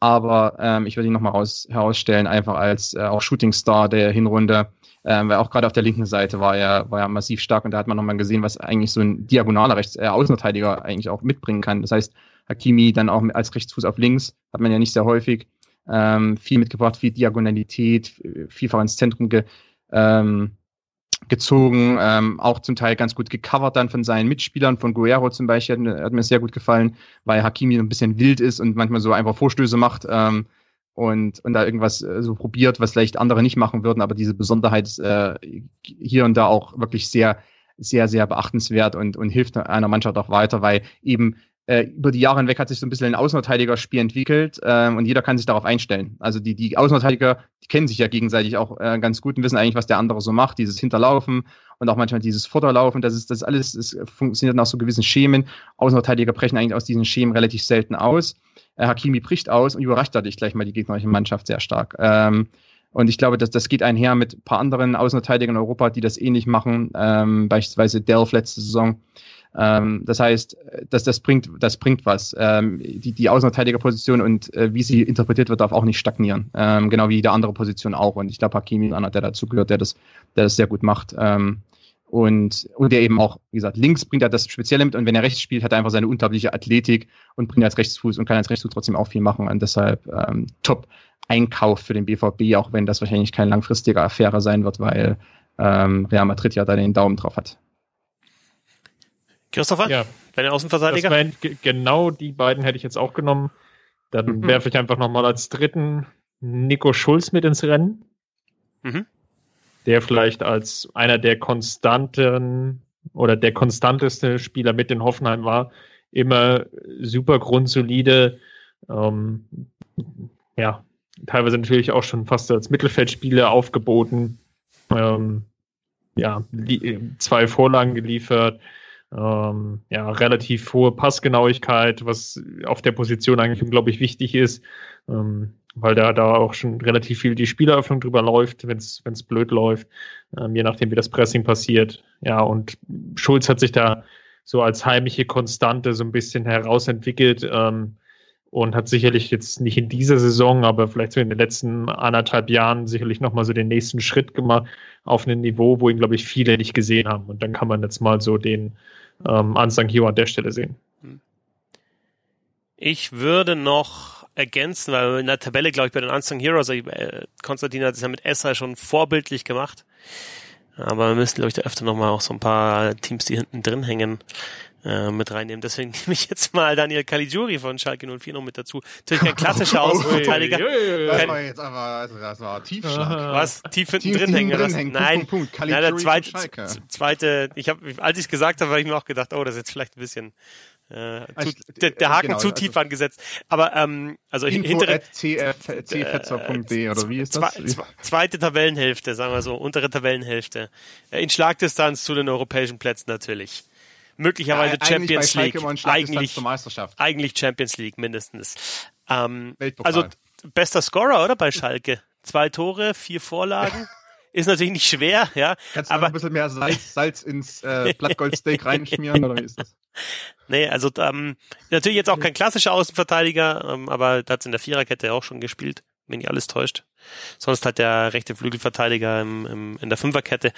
Aber ähm, ich würde ihn nochmal raus, herausstellen, einfach als äh, auch Shootingstar der Hinrunde. Ähm, weil auch gerade auf der linken Seite war er, war er massiv stark und da hat man nochmal gesehen, was eigentlich so ein diagonaler Rechts, äh, Außenverteidiger eigentlich auch mitbringen kann. Das heißt, Hakimi dann auch als Rechtsfuß auf links, hat man ja nicht sehr häufig. Ähm, viel mitgebracht, viel Diagonalität, vielfach ins Zentrum ge, ähm, gezogen, ähm, auch zum Teil ganz gut gecovert dann von seinen Mitspielern, von Guerrero zum Beispiel, hat mir, hat mir sehr gut gefallen, weil Hakimi ein bisschen wild ist und manchmal so einfach Vorstöße macht ähm, und, und da irgendwas äh, so probiert, was vielleicht andere nicht machen würden, aber diese Besonderheit ist äh, hier und da auch wirklich sehr, sehr, sehr beachtenswert und, und hilft einer Mannschaft auch weiter, weil eben äh, über die Jahre hinweg hat sich so ein bisschen ein Außenverteidigerspiel entwickelt ähm, und jeder kann sich darauf einstellen. Also die, die Außenverteidiger, die kennen sich ja gegenseitig auch äh, ganz gut und wissen eigentlich, was der andere so macht, dieses Hinterlaufen und auch manchmal dieses Vorderlaufen, das ist das alles das funktioniert nach so gewissen Schemen. Außenverteidiger brechen eigentlich aus diesen Schemen relativ selten aus. Äh, Hakimi bricht aus und überrascht dadurch gleich mal die gegnerische Mannschaft sehr stark. Ähm, und ich glaube, dass das geht einher mit ein paar anderen Außenverteidigern in Europa, die das ähnlich machen, ähm, beispielsweise Delph letzte Saison. Ähm, das heißt, dass das bringt, das bringt was. Ähm, die, die Außenverteidigerposition und äh, wie sie interpretiert wird, darf auch nicht stagnieren. Ähm, genau wie jede andere Position auch. Und ich glaube, Hakimi ist einer, der dazu gehört, der das, der das sehr gut macht. Ähm, und, und der eben auch, wie gesagt, links bringt er das Spezielle mit und wenn er rechts spielt, hat er einfach seine unglaubliche Athletik und bringt als Rechtsfuß und kann als Rechtsfuß trotzdem auch viel machen. Und deshalb ähm, top Einkauf für den BVB, auch wenn das wahrscheinlich keine langfristige Affäre sein wird, weil ähm, Real Madrid ja da den Daumen drauf hat. Christopher, ja. deine Außenverteidiger? Wären, genau die beiden hätte ich jetzt auch genommen. Dann mhm. werfe ich einfach nochmal als dritten Nico Schulz mit ins Rennen. Mhm. Der vielleicht als einer der konstanten oder der konstanteste Spieler mit in Hoffenheim war. Immer super grundsolide. Ähm, ja, teilweise natürlich auch schon fast als Mittelfeldspieler aufgeboten. Ähm, ja, zwei Vorlagen geliefert ähm, ja, relativ hohe Passgenauigkeit, was auf der Position eigentlich unglaublich wichtig ist, ähm, weil da, da auch schon relativ viel die Spieleröffnung drüber läuft, wenn es blöd läuft, ähm, je nachdem, wie das Pressing passiert. Ja, und Schulz hat sich da so als heimliche Konstante so ein bisschen herausentwickelt ähm, und hat sicherlich jetzt nicht in dieser Saison, aber vielleicht so in den letzten anderthalb Jahren sicherlich nochmal so den nächsten Schritt gemacht auf ein Niveau, wo ihn, glaube ich, viele nicht gesehen haben. Und dann kann man jetzt mal so den ähm, Unsung Hero an der Stelle sehen. Ich würde noch ergänzen, weil in der Tabelle, glaube ich, bei den Unsung Heroes, äh, Konstantin hat es ja mit Esra schon vorbildlich gemacht. Aber wir müssen, glaube ich, da öfter nochmal auch so ein paar Teams, die hinten drin hängen, äh, mit reinnehmen. Deswegen <laughs> nehme ich jetzt mal Daniel Caligiuri von Schalke 04 noch mit dazu. Natürlich kein klassischer <laughs> Außenverteidiger. das war jetzt aber, also das war Tiefschlag. Was? Tief hinten drin hängen? Hängen. Nein, Punkt, Punkt. Ja, der zweite, zweite, ich habe, als ich es gesagt habe, habe ich mir auch gedacht, oh, das ist jetzt vielleicht ein bisschen äh, zu, der, der, Haken genau, zu tief also, angesetzt. Aber ähm, also hintere cfetzer.de oder wie ist das? Zwe, zweite Tabellenhälfte, sagen wir so, untere Tabellenhälfte. Äh, in Schlagdistanz zu den europäischen Plätzen natürlich möglicherweise ja, Champions League. Eigentlich, eigentlich Champions League mindestens. Ähm, also bester Scorer, oder bei Schalke? Zwei Tore, vier Vorlagen. <laughs> Ist natürlich nicht schwer, ja. Kannst du aber, noch ein bisschen mehr Salz, Salz ins äh, Blattgoldsteak <laughs> reinschmieren oder wie ist das? Nee, also ähm, natürlich jetzt auch kein klassischer Außenverteidiger, ähm, aber da hat in der Viererkette auch schon gespielt, wenn nicht alles täuscht. Sonst hat der rechte Flügelverteidiger im, im, in der Fünferkette,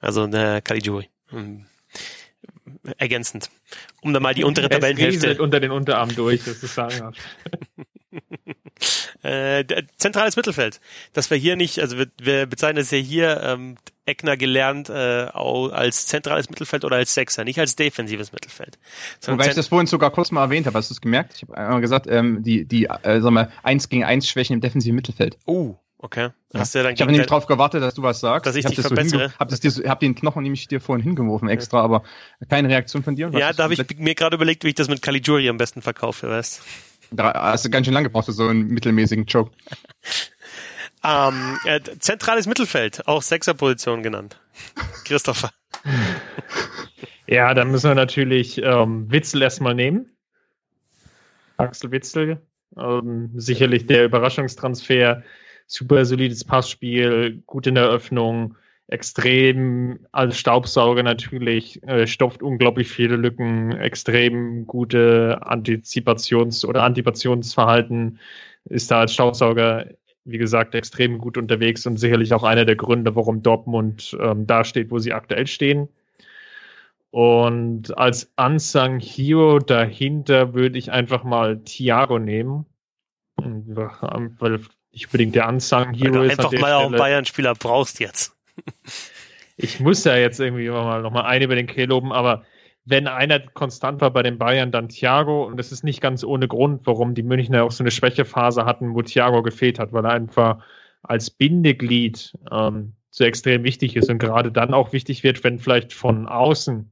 also der Caligiuri. Ähm, ergänzend. Um da mal die untere <laughs> Tabellenhälfte. unter den Unterarm durch, das ist sagenhaft. <laughs> äh, zentrales Mittelfeld. Dass wir hier nicht, also wir, wir bezeichnen es ja hier ähm, Eckner gelernt äh, als zentrales Mittelfeld oder als Sechser, nicht als defensives Mittelfeld. Wobei ich das vorhin sogar kurz mal erwähnt habe, hast du es gemerkt? Ich habe einmal gesagt, ähm, die, die äh, sagen wir, 1 gegen 1 Schwächen im defensiven Mittelfeld. Oh, Okay. Ja. Hast du ja dann ich habe nämlich drauf gewartet, dass du was sagst. Dass ich, ich dich verbessere. So hab, das dir so, hab den Knochen nämlich dir vorhin hingeworfen extra, aber keine Reaktion von dir. Ja, da habe ich mir gerade überlegt, wie ich das mit Caligiuri am besten verkaufe, weißt Da hast du ganz schön lange gebraucht für so einen mittelmäßigen Joke. <laughs> ähm, äh, zentrales Mittelfeld, auch Sechserposition genannt. Christopher. ja, dann müssen wir natürlich ähm, Witzel erstmal nehmen. Axel Witzel. Ähm, sicherlich der Überraschungstransfer super solides Passspiel, gut in der Öffnung, extrem als Staubsauger natürlich, äh, stopft unglaublich viele Lücken, extrem gute Antizipations- oder Antipationsverhalten, ist da als Staubsauger, wie gesagt, extrem gut unterwegs und sicherlich auch einer der Gründe, warum Dortmund ähm, da steht, wo sie aktuell stehen. Und als Unsung Hero dahinter würde ich einfach mal Thiago nehmen. Weil nicht unbedingt der Unsung Hero ist. einfach mal auch einen Bayern-Spieler brauchst jetzt. Ich muss ja jetzt irgendwie mal noch mal eine über den Kehl loben, aber wenn einer konstant war bei den Bayern, dann Thiago. Und das ist nicht ganz ohne Grund, warum die Münchner auch so eine Schwächephase hatten, wo Thiago gefehlt hat, weil er einfach als Bindeglied ähm, so extrem wichtig ist und gerade dann auch wichtig wird, wenn vielleicht von außen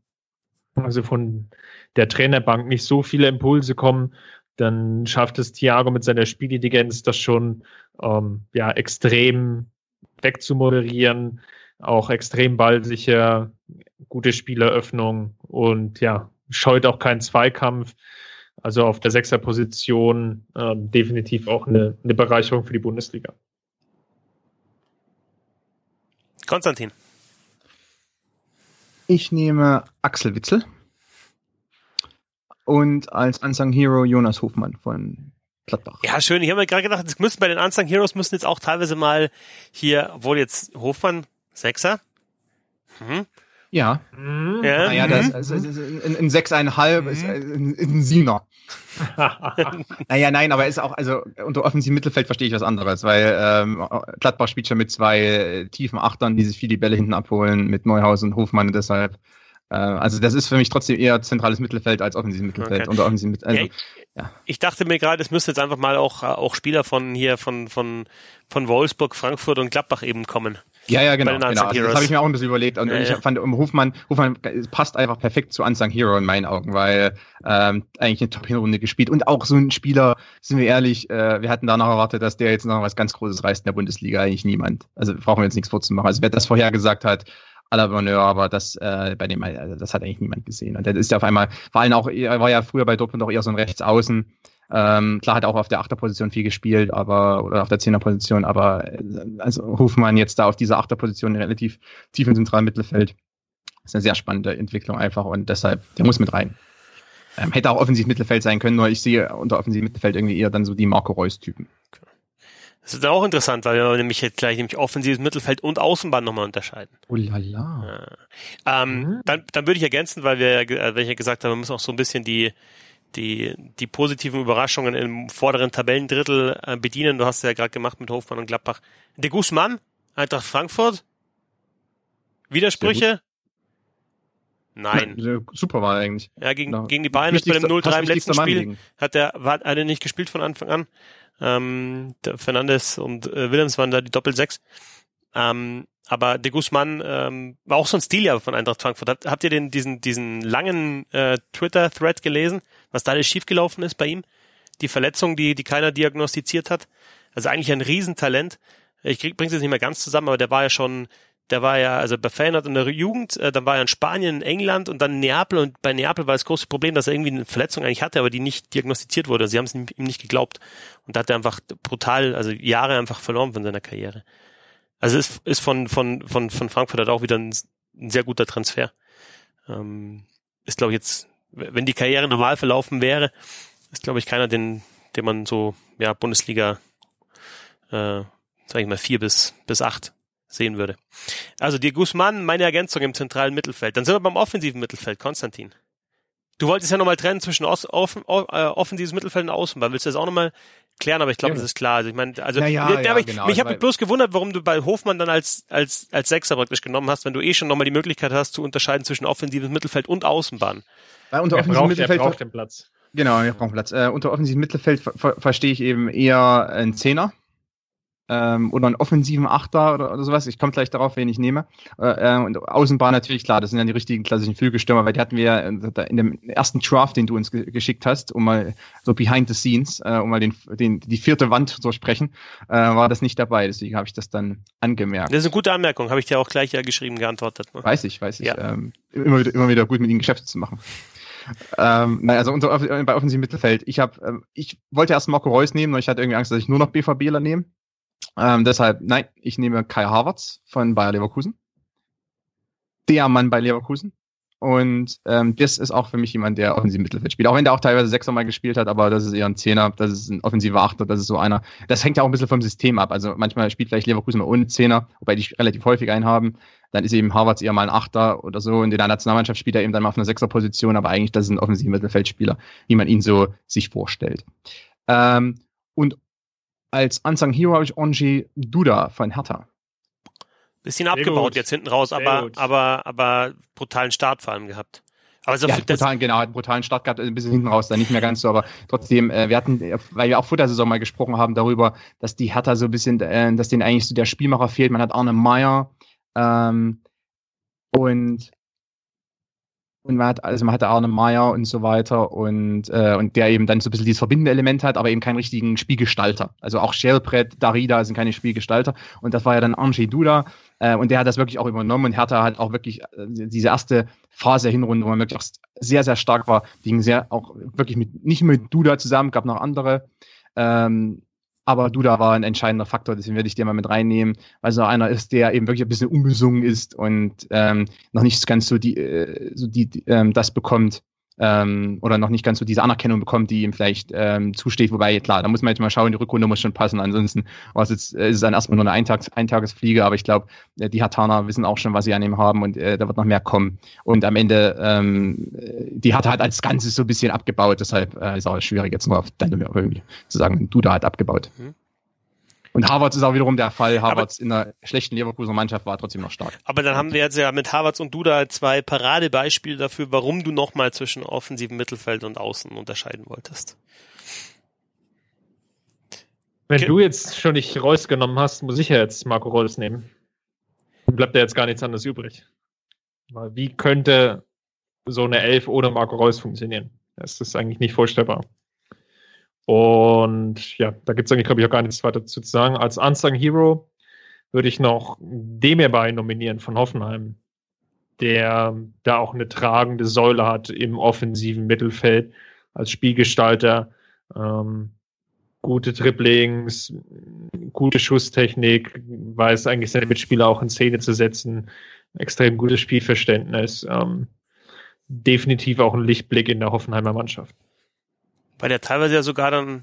also von der Trainerbank nicht so viele Impulse kommen, dann schafft es Thiago mit seiner Spielintelligenz das schon ähm, ja extrem wegzumoderieren, auch extrem ballsicher, gute Spieleröffnung und ja, scheut auch keinen Zweikampf. Also auf der Sechserposition äh, definitiv auch eine, eine Bereicherung für die Bundesliga. Konstantin. Ich nehme Axel Witzel und als Unsung Hero Jonas Hofmann von Gladbach. Ja, schön. Ich habe mir gerade gedacht, es müssen bei den Unsung Heroes müssen jetzt auch teilweise mal hier, obwohl jetzt Hofmann Sechser. Mhm. Ja. Mhm. Ja. Naja, das, also, ein, ein Sechseinhalb ist ein, ein Siebener. <laughs> Naja, nein, aber ist auch, also unter offensivem Mittelfeld verstehe ich was anderes, weil ähm, Gladbach spielt schon mit zwei äh, tiefen Achtern, die sich viele Bälle hinten abholen, mit Neuhaus und Hofmann und deshalb. Äh, also das ist für mich trotzdem eher zentrales Mittelfeld als offensives Mittelfeld. Okay. Mittelfeld. Ja, Also, ich, ja. ich dachte mir gerade, es müssen jetzt einfach mal auch, auch Spieler von hier, von, von, von Wolfsburg, Frankfurt und Gladbach eben kommen. Ja, ja, genau. Genau. Also, das habe ich mir auch ein bisschen überlegt. Und Ja, ich ja. fand, um Hofmann, Hofmann passt einfach perfekt zu Unsung Hero in meinen Augen, weil ähm, eigentlich eine Top-Hinrunde gespielt. Und auch so ein Spieler, sind wir ehrlich, äh, wir hatten danach erwartet, dass der jetzt noch was ganz Großes reißt in der Bundesliga. Eigentlich niemand. Also brauchen wir jetzt nichts vorzumachen. Also wer das vorher gesagt hat, à Bonheur, aber das äh, bei dem, also das hat eigentlich niemand gesehen. Und der ist ja auf einmal, vor allem auch, er war ja früher bei Dortmund auch eher so ein Rechtsaußen. Ähm, klar hat er auch auf der Achterposition viel gespielt, aber oder auf der Zehnerposition, aber äh, also Hofmann jetzt da auf dieser Achterposition relativ tief im zentralen Mittelfeld ist eine sehr spannende Entwicklung einfach und deshalb, der muss mit rein. Ähm, hätte auch offensiv Mittelfeld sein können, nur ich sehe unter offensiv Mittelfeld irgendwie eher dann so die Marco Reus-Typen. Das ist auch interessant, weil wir nämlich jetzt gleich nämlich offensives Mittelfeld und Außenbahn nochmal unterscheiden. Oh la la. Ähm, Mhm. dann, dann würde ich ergänzen, weil wir, ja äh, weil ich ja gesagt habe, wir müssen auch so ein bisschen die, die, die positiven Überraschungen im vorderen Tabellendrittel äh, bedienen. Du hast es ja gerade gemacht mit Hofmann und Gladbach. De Guzman, Eintracht Frankfurt. Widersprüche? Nein. Ja, super war eigentlich. Ja, gegen, Genau. gegen die Bayern ist bei dem Wichtigster- 0-3 im letzten Spiel gegen. hat der war hat er nicht gespielt von Anfang an. Ähm, Fernandes und äh, Willems waren da die Doppel-Sechs. Ähm, aber de Guzman ähm, war auch so ein Stil ja von Eintracht Frankfurt. Habt, habt ihr den diesen diesen langen äh, Twitter-Thread gelesen, was da alles schiefgelaufen ist bei ihm? Die Verletzung, die die keiner diagnostiziert hat. Also eigentlich ein Riesentalent. Ich bring's jetzt nicht mehr ganz zusammen, aber der war ja schon, der war ja, also bei Feyenoord in der Jugend, äh, dann war er in Spanien, in England und dann in Neapel und bei Neapel war das große Problem, dass er irgendwie eine Verletzung eigentlich hatte, aber die nicht diagnostiziert wurde. Sie haben es ihm nicht geglaubt. Und da hat er einfach brutal, also Jahre einfach verloren von seiner Karriere. Also ist, ist von, von, von, von Frankfurt halt auch wieder ein, ein sehr guter Transfer. Ähm, ist, glaube ich, jetzt, wenn die Karriere normal verlaufen wäre, ist, glaube ich, keiner, den, den man so, ja, Bundesliga, äh, sag ich mal, vier bis, bis acht sehen würde. Also die Guzman, meine Ergänzung im zentralen Mittelfeld. Dann sind wir beim offensiven Mittelfeld, Konstantin. Du wolltest ja nochmal trennen zwischen offen, o- äh, offensives Mittelfeld und Außenbahn. Willst du das auch nochmal klären? Aber ich glaube, Ja. das ist klar. Also ich meine, also Ja, ja, der, der, ja, aber ich, genau. mich habe bloß gewundert, warum du bei Hofmann dann als als als Sechser praktisch genommen hast, wenn du eh schon nochmal die Möglichkeit hast zu unterscheiden zwischen offensives Mittelfeld und Außenbahn. Weil unter Er offensivem braucht, er Mittelfeld braucht den Platz. Genau, wir brauchen Platz. Äh, unter offensivem Mittelfeld ver ver verstehe ich eben eher einen Zehner ähm, oder einen offensiven Achter oder, oder sowas. Ich komme gleich darauf, wen ich nehme. Äh, äh, und Außenbahn natürlich, klar, das sind ja die richtigen klassischen Flügelstürmer, weil die hatten wir ja in dem ersten Draft, den du uns ge geschickt hast, um mal so behind the scenes, äh, um mal den, den, die vierte Wand zu durchbrechen, äh, war das nicht dabei. Deswegen habe ich das dann angemerkt. Das ist eine gute Anmerkung, habe ich dir auch gleich ja geschrieben geantwortet. Ne? Weiß ich, weiß ich. Ja. Ähm, immer, wieder, immer wieder gut mit ihnen Geschäfte zu machen. ähm, nein, also unter, äh, bei offensivem Mittelfeld. Ich habe, ähm, ich wollte erst Marco Reus nehmen, nur ich hatte irgendwie Angst, dass ich nur noch BVBler nehme. Ähm, deshalb, nein, ich nehme Kai Havertz von Bayer Leverkusen. Der Mann bei Leverkusen. Und ähm, das ist auch für mich jemand, der offensiv Mittelfeld spielt. Auch wenn der auch teilweise Sechser mal gespielt hat, aber das ist eher ein Zehner, das ist ein offensiver Achter, das ist so einer. Das hängt ja auch ein bisschen vom System ab. Also manchmal spielt vielleicht Leverkusen mal ohne Zehner, wobei die relativ häufig einen haben. Dann ist eben Harvards eher mal ein Achter oder so. Und in der Nationalmannschaft spielt er eben dann mal auf einer Sechserposition, aber eigentlich das ist ein offensiver Mittelfeldspieler, wie man ihn so sich vorstellt. Ähm, als Unsung Hero habe ich Onji Duda von Hertha. Bisschen Sehr abgebaut gut. jetzt hinten raus, aber, aber, aber brutalen Start vor allem gehabt. Aber so ja, brutalen, genau, hat einen brutalen Start gehabt, ein bisschen hinten raus, dann nicht mehr ganz so, aber trotzdem, äh, wir hatten, weil wir auch vor der Saison mal gesprochen haben darüber, dass die Hertha so ein bisschen, äh, dass denen eigentlich so der Spielmacher fehlt. Man hat Arne Meyer ähm, und und man hat, also man hatte Arne Meyer und so weiter und, äh, und der eben dann so ein bisschen dieses verbindende Element hat, aber eben keinen richtigen Spielgestalter. Also auch Shellbrett, Darida sind keine Spielgestalter. Und das war ja dann Angie Duda. Äh, und der hat das wirklich auch übernommen und Hertha hat auch wirklich äh, diese erste Phase Hinrunde, wo man wirklich auch sehr, sehr stark war, ging sehr auch wirklich mit, nicht mit Duda zusammen, gab noch andere. Ähm, aber Duda war ein entscheidender Faktor, deswegen werde ich den mal mit reinnehmen, weil so einer ist, der eben wirklich ein bisschen unbesungen ist und ähm, noch nicht ganz so die, äh, so die, die ähm, das bekommt, ähm, oder noch nicht ganz so diese Anerkennung bekommt, die ihm vielleicht ähm, zusteht. Wobei, klar, da muss man jetzt mal schauen, die Rückrunde muss schon passen. Ansonsten jetzt, ist es dann erstmal nur eine Eintags Eintagesfliege, aber ich glaube, äh, die Hatana wissen auch schon, was sie an ihm haben und äh, da wird noch mehr kommen. Und am Ende, ähm, die hat halt als Ganzes so ein bisschen abgebaut, deshalb äh, ist auch schwierig jetzt nur auf deine irgendwie zu sagen, du da hat abgebaut. Mhm. Und Harvards ist auch wiederum der Fall. Harvards aber, in einer schlechten Leverkusener Mannschaft war trotzdem noch stark. Aber dann haben wir jetzt ja mit Harvards und Duda zwei Paradebeispiele dafür, warum du nochmal zwischen offensiven Mittelfeld und Außen unterscheiden wolltest. Wenn okay. du jetzt schon nicht Reus genommen hast, muss ich ja jetzt Marco Reus nehmen. Dann bleibt ja jetzt gar nichts anderes übrig. Weil wie könnte so eine Elf ohne Marco Reus funktionieren? Das ist eigentlich nicht vorstellbar. Und ja, da gibt es eigentlich, glaube ich, auch gar nichts weiter zu sagen. Als Unsung Hero würde ich noch Demirbay nominieren von Hoffenheim, der da auch eine tragende Säule hat im offensiven Mittelfeld als Spielgestalter. Ähm, gute Triplings, gute Schusstechnik, weiß eigentlich seine Mitspieler auch in Szene zu setzen, extrem gutes Spielverständnis. Ähm, definitiv auch ein Lichtblick in der Hoffenheimer Mannschaft weil der teilweise ja sogar dann,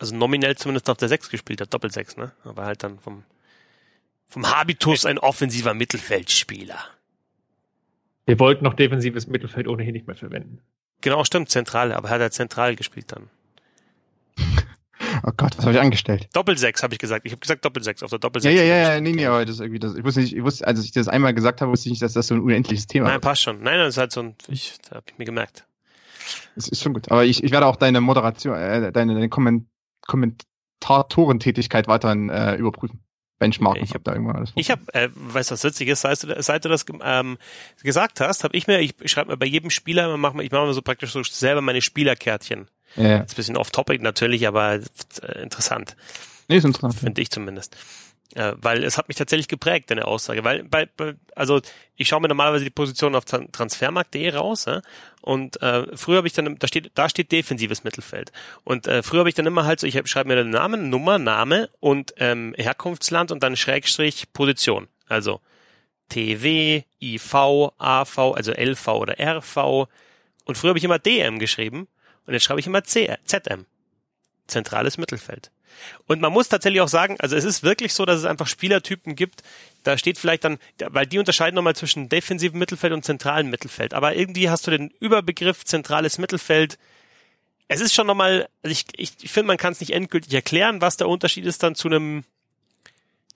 also nominell zumindest auf der 6 gespielt hat, Doppel-6, ne? Aber halt dann vom, vom Habitus ein offensiver Mittelfeldspieler. Wir wollten noch defensives Mittelfeld ohnehin nicht mehr verwenden. Genau, stimmt, zentral, aber hat er zentral gespielt dann. <laughs> Oh Gott, was habe ich angestellt? Doppel-6 habe ich gesagt. Ich habe gesagt Doppel-6 auf der Doppel-6. Ja, ja, ja, ja, nee, nee, aber das ist irgendwie das. Ich wusste nicht, ich wusste, als ich das einmal gesagt habe, wusste ich nicht, dass das so ein unendliches Thema ist. Nein, passt schon. Nein, das ist halt so ein, ich, da habe ich mir gemerkt. Das ist schon gut. Aber ich, ich werde auch deine Moderation, äh, deine, deine Komment Kommentatorentätigkeit weiterhin äh, überprüfen. Benchmarken. Ich habe da irgendwann alles. Ich habe, äh, weißt du, was witzig ist, seit du, seit du das ähm, gesagt hast, habe ich mir, ich schreibe mir bei jedem Spieler, mach, ich mache mir so praktisch so selber meine Spielerkärtchen. Ja. Jetzt ein bisschen off-topic natürlich, aber äh, interessant. Nee, ist interessant. Finde ich zumindest. Äh, weil es hat mich tatsächlich geprägt, deine Aussage. Weil, bei, also ich schaue mir normalerweise die Position auf Transfermarkt.de raus, ja? und äh, früher habe ich dann, da steht, da steht defensives Mittelfeld. Und äh, früher habe ich dann immer halt so, ich schreibe mir den Namen, Nummer, Name und ähm, Herkunftsland und dann Schrägstrich Position. Also TW, IV, AV, also LV oder RV. Und früher habe ich immer DM geschrieben und jetzt schreibe ich immer C, ZM. Zentrales Mittelfeld. Und man muss tatsächlich auch sagen, also es ist wirklich so, dass es einfach Spielertypen gibt, da steht vielleicht dann, weil die unterscheiden nochmal zwischen defensivem Mittelfeld und zentralem Mittelfeld. Aber irgendwie hast du den Überbegriff zentrales Mittelfeld. Es ist schon nochmal, also ich, ich, ich finde, man kann es nicht endgültig erklären, was der Unterschied ist dann zu einem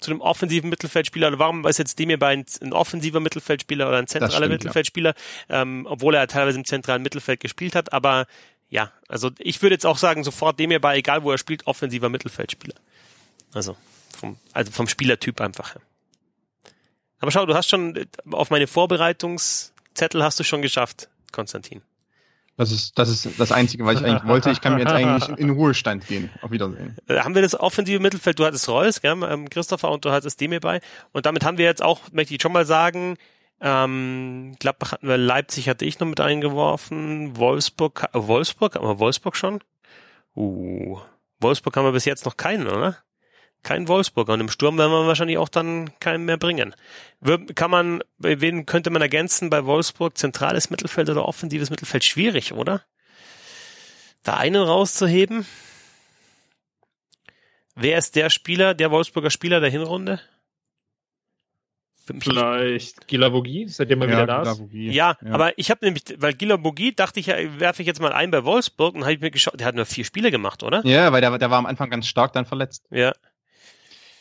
zu einem offensiven Mittelfeldspieler oder warum ist jetzt dem ein, ein offensiver Mittelfeldspieler oder ein zentraler stimmt, Mittelfeldspieler, ja. ähm, obwohl er teilweise im zentralen Mittelfeld gespielt hat, aber ja, also ich würde jetzt auch sagen, sofort dem hierbei, egal wo er spielt, offensiver Mittelfeldspieler. Also vom, also vom Spielertyp einfach. Aber schau, du hast schon auf meine Vorbereitungszettel hast du schon geschafft, Konstantin. Das ist, das ist das Einzige, was ich eigentlich wollte. Ich kann mir jetzt eigentlich in, in Ruhestand gehen. Auf Wiedersehen. Äh, haben wir das offensive Mittelfeld? Du hattest Reus, gell, ähm, Christopher, und du hattest Demir bei. Und damit haben wir jetzt auch, möchte ich schon mal sagen, ähm, Gladbach hatten wir, Leipzig hatte ich noch mit eingeworfen, Wolfsburg, äh, Wolfsburg, haben wir Wolfsburg schon? Uh, Wolfsburg haben wir bis jetzt noch keinen, oder? kein Wolfsburger. Und im Sturm werden wir wahrscheinlich auch dann keinen mehr bringen. Kann man, wen könnte man ergänzen bei Wolfsburg? Zentrales Mittelfeld oder offensives Mittelfeld? Schwierig, oder? Da einen rauszuheben? Wer ist der Spieler, der Wolfsburger Spieler der Hinrunde? Vielleicht Gilavogi, seitdem er ja, wieder da ist. Ja, ja, aber ich habe nämlich, weil Gilavogi dachte ich, ja, werfe ich jetzt mal ein bei Wolfsburg und habe ich mir geschaut, der hat nur vier Spiele gemacht, oder? Ja, weil der, der war am Anfang ganz stark dann verletzt. Ja.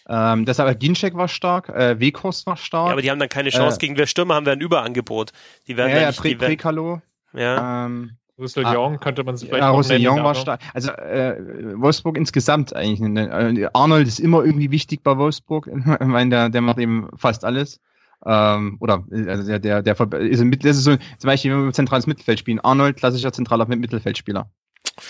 Ähm, deshalb Ginczek war stark, äh, Weghorst war stark. Ja, aber die haben dann keine Chance. Äh, Gegen wir Stürmer haben wir ein Überangebot. Die werden ja, ja, nicht, Pre Prekalo. Ja. Ähm, Russell ah, Young könnte man sich vielleicht Ja, Russell Young war stark. Also äh, Wolfsburg insgesamt eigentlich. Ne, Arnold ist immer irgendwie wichtig bei Wolfsburg. <laughs> Ich meine, der, der macht eben fast alles. Ähm, oder also der, der, der ist, im, das ist so, zum Beispiel, wenn wir zentrales Mittelfeld spielen, Arnold, klassischer zentraler Mittelfeldspieler.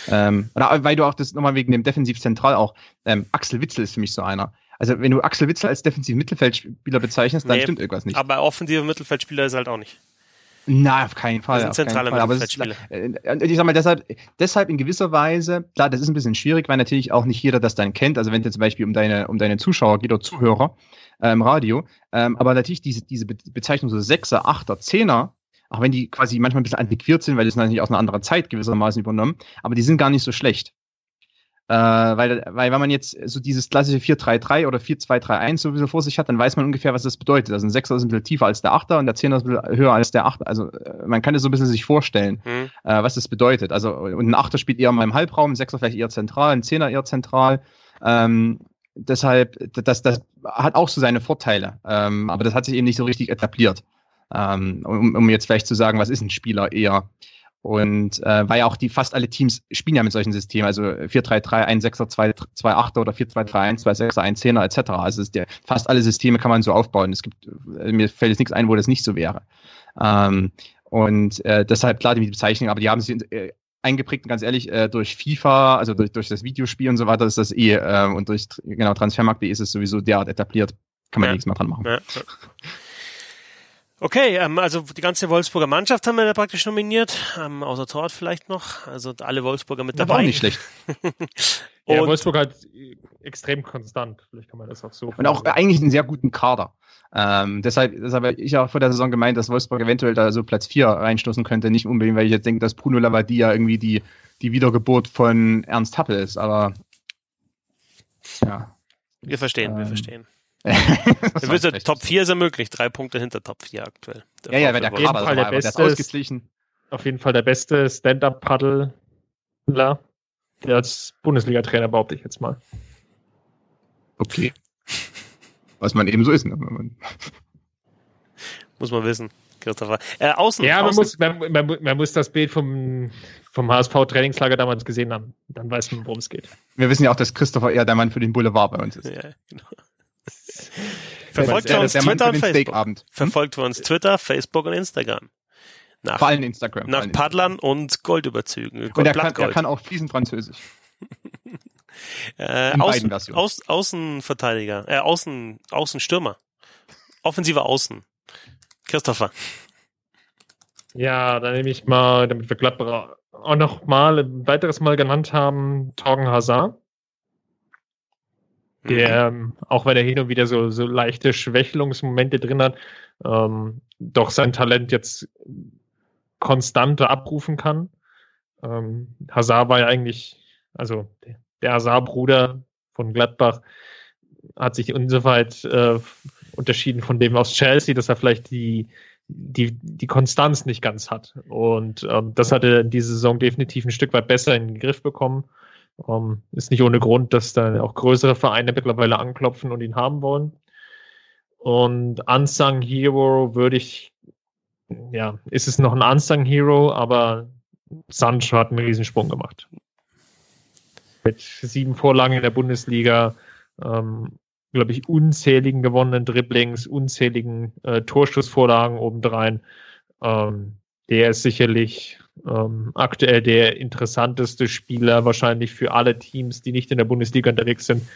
Ähm, oder weil du auch das nochmal wegen dem Defensiv-Zentral auch, ähm, Axel Witzel ist für mich so einer. Also wenn du Axel Witzel als defensiven Mittelfeldspieler bezeichnest, dann nee, stimmt irgendwas nicht. Aber offensiver Mittelfeldspieler ist halt auch nicht. Na, auf keinen Fall. Das ist ein zentraler Mittelfeldspieler. Äh, ich sag mal, deshalb, deshalb in gewisser Weise, klar, das ist ein bisschen schwierig, weil natürlich auch nicht jeder das dann kennt. Also wenn es zum Beispiel um deine, um deine Zuschauer geht oder Zuhörer äh, im Radio, ähm, aber natürlich diese, diese Bezeichnung so Sechser, Achter, Zehner, auch wenn die quasi manchmal ein bisschen antiquiert sind, weil die sind natürlich aus einer anderen Zeit gewissermaßen übernommen, aber die sind gar nicht so schlecht. Äh, weil, weil wenn man jetzt so dieses klassische 4-3-3 oder 4-2-3-1 sowieso vor sich hat, dann weiß man ungefähr, was das bedeutet. Also ein Sechser ist ein bisschen tiefer als der Achter und der Zehner ist ein bisschen höher als der Achter. Also äh, man kann das so ein bisschen sich vorstellen, mhm. äh, was das bedeutet. Also und ein Achter spielt eher mal im Halbraum, ein Sechser vielleicht eher zentral, ein Zehner eher zentral. Ähm, deshalb, das, das hat auch so seine Vorteile. Ähm, aber das hat sich eben nicht so richtig etabliert. Ähm, um, um jetzt vielleicht zu sagen, was ist ein Spieler eher. Und äh, weil ja auch die fast alle Teams spielen ja mit solchen Systemen, also 4-3-3, 1-6er, 2-8er oder 4-2-3-1, 2-6er, 1-10er etc. Also ist der, fast alle Systeme kann man so aufbauen. Es gibt, äh, mir fällt jetzt nichts ein, wo das nicht so wäre. Ähm, und äh, deshalb klar die Bezeichnung, aber die haben sich äh, eingeprägt, ganz ehrlich, äh, durch FIFA, also durch, durch das Videospiel und so weiter ist das eh, äh, und durch genau Transfermarkt.de ist es sowieso derart etabliert. Kann man ja. nichts mehr dran machen. Ja. Okay, ähm, also die ganze Wolfsburger Mannschaft haben wir da praktisch nominiert, ähm, außer Tort vielleicht noch. Also alle Wolfsburger mit dabei. War auch nicht schlecht. <laughs> ja, Wolfsburg halt extrem konstant, vielleicht kann man das auch so. Und auch eigentlich einen sehr guten Kader. Ähm, deshalb, deshalb habe ich auch vor der Saison gemeint, dass Wolfsburg eventuell da so Platz 4 reinstoßen könnte. Nicht unbedingt, weil ich jetzt denke, dass Bruno Lavadia irgendwie die, die Wiedergeburt von Ernst Happel ist, aber ja. Wir verstehen, ähm, wir verstehen. Wir wissen, Top 4 ist ja möglich, drei Punkte hinter Top 4 aktuell. Der ja, ja, wenn der Kader Fall der beste ist Auf jeden Fall der beste Stand-Up-Paddler, der als Bundesliga-Trainer behaupte ich jetzt mal. Okay. Was man eben so ist. Ne? muss man wissen. Christopher. Äh, außen, ja, man, außen. Muss, man, man, man, muss das Bild vom, vom HSV-Trainingslager damals gesehen haben. Dann weiß man, worum es geht. Wir wissen ja auch, dass Christopher eher der Mann für den Boulevard bei uns ist. Ja, genau. Verfolgt uns Twitter und Facebook. Hm? Verfolgt uns Twitter, Facebook und Instagram. Nach, Vor allem Instagram. Nach Paddlern und Goldüberzügen. Gold, und er kann, er kann auch fließend Französisch. <laughs> äh, Außen, Aus, Außenverteidiger, äh, Außen, Außenstürmer. Offensive Außen. Christopher. Ja, dann nehme ich mal, damit wir Gladbach auch noch mal ein weiteres Mal genannt haben, Torgen Hazard der, mhm. auch wenn er hin und wieder so, so leichte Schwächelungsmomente drin hat, ähm, doch sein Talent jetzt konstanter abrufen kann. Ähm, Hazard war ja eigentlich, also der Hazard-Bruder von Gladbach hat sich insoweit äh, unterschieden von dem aus Chelsea, dass er vielleicht die, die, die Konstanz nicht ganz hat. Und ähm, das hat er in dieser Saison definitiv ein Stück weit besser in den Griff bekommen. Um, ähm, ist nicht ohne Grund, dass da auch größere Vereine mittlerweile anklopfen und ihn haben wollen. Und Unsung Hero würde ich, ja, ist es noch ein Unsung Hero, aber Sancho hat einen Riesensprung gemacht. Mit sieben Vorlagen in der Bundesliga, ähm, glaube ich, unzähligen gewonnenen Dribblings, unzähligen äh, Torschussvorlagen obendrein. Ähm, der ist sicherlich ähm, aktuell der interessanteste Spieler wahrscheinlich für alle Teams, die nicht in der Bundesliga unterwegs sind,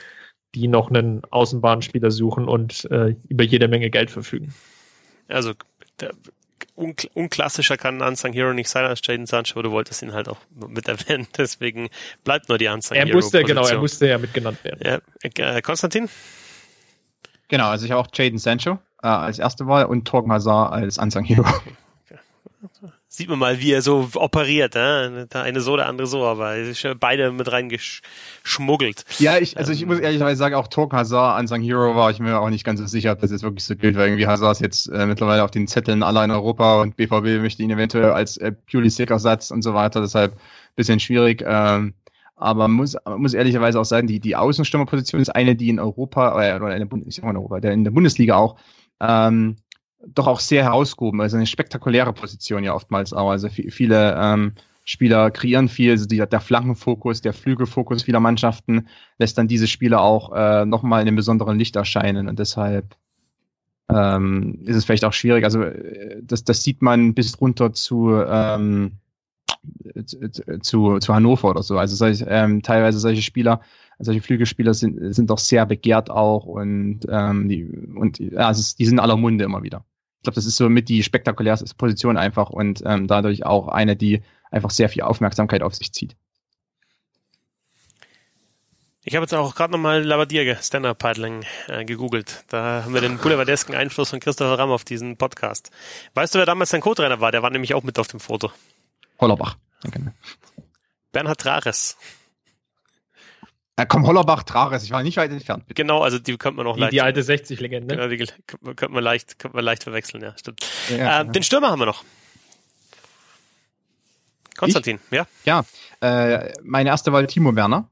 die noch einen Außenbahnspieler suchen und äh, über jede Menge Geld verfügen. Also der, unkl unklassischer kann ein Unsung Hero nicht sein als Jaden Sancho, du wolltest ihn halt auch mit erwähnen, <laughs> deswegen bleibt nur die Unsung er Hero. Musste, genau, er musste ja mitgenannt werden. Ja, äh, Konstantin? Genau, also ich habe auch Jaden Sancho äh, als erste Wahl und Torgen Hazard als Unsung Hero. <laughs> Sieht man mal, wie er so operiert, äh? der eine so, der andere so, aber beide mit reingeschmuggelt. Ja, ich, also ich muss ehrlicherweise sagen, auch Torgen Hazard Unsung Hero war ich mir auch nicht ganz so sicher, ob das jetzt wirklich so gilt, weil irgendwie Hazard ist jetzt äh, mittlerweile auf den Zetteln aller in Europa und BVB möchte ihn eventuell als äh, Pulisic-Ersatz und so weiter, deshalb bisschen schwierig. Ähm, aber muss, muss ehrlicherweise auch sagen, die, die Außenstürmerposition ist eine, die in Europa, äh, oder in der, Bund, in Europa, der in der Bundesliga auch, ähm, doch auch sehr herausgehoben. Also eine spektakuläre Position ja oftmals auch. Also viele ähm, Spieler kreieren viel, also der Flankenfokus, der Flügelfokus vieler Mannschaften lässt dann diese Spieler auch äh, nochmal in einem besonderen Licht erscheinen und deshalb ähm, ist es vielleicht auch schwierig. Also äh, das, das sieht man bis runter zu ähm, zu, zu Hannover oder so. Also solche, ähm, teilweise solche Spieler, solche Flügelspieler sind, sind doch sehr begehrt auch und, ähm, die, und ist, die sind aller Munde immer wieder. Ich glaube, das ist so mit die spektakulärste Position einfach und ähm, dadurch auch eine, die einfach sehr viel Aufmerksamkeit auf sich zieht. Ich habe jetzt auch gerade nochmal Labadia Stand-Up-Paddling äh, gegoogelt. Da haben wir den boulevardesken Einfluss von Christopher Ramm auf diesen Podcast. Weißt du, wer damals sein Co-Trainer war? Der war nämlich auch mit auf dem Foto. Hollerbach. Bernhard Trares. Ja, komm, Hollerbach, Trares, ich war nicht weit entfernt. Bitte. Genau, also die könnte man noch die, leicht. Die alte 60-Legende. Genau, die <laughs> könnte man leicht, könnte man leicht verwechseln, ja, stimmt. Ja, äh, den Stürmer haben wir noch. Konstantin, ich? ja? Ja, äh, meine erste Wahl Timo Werner.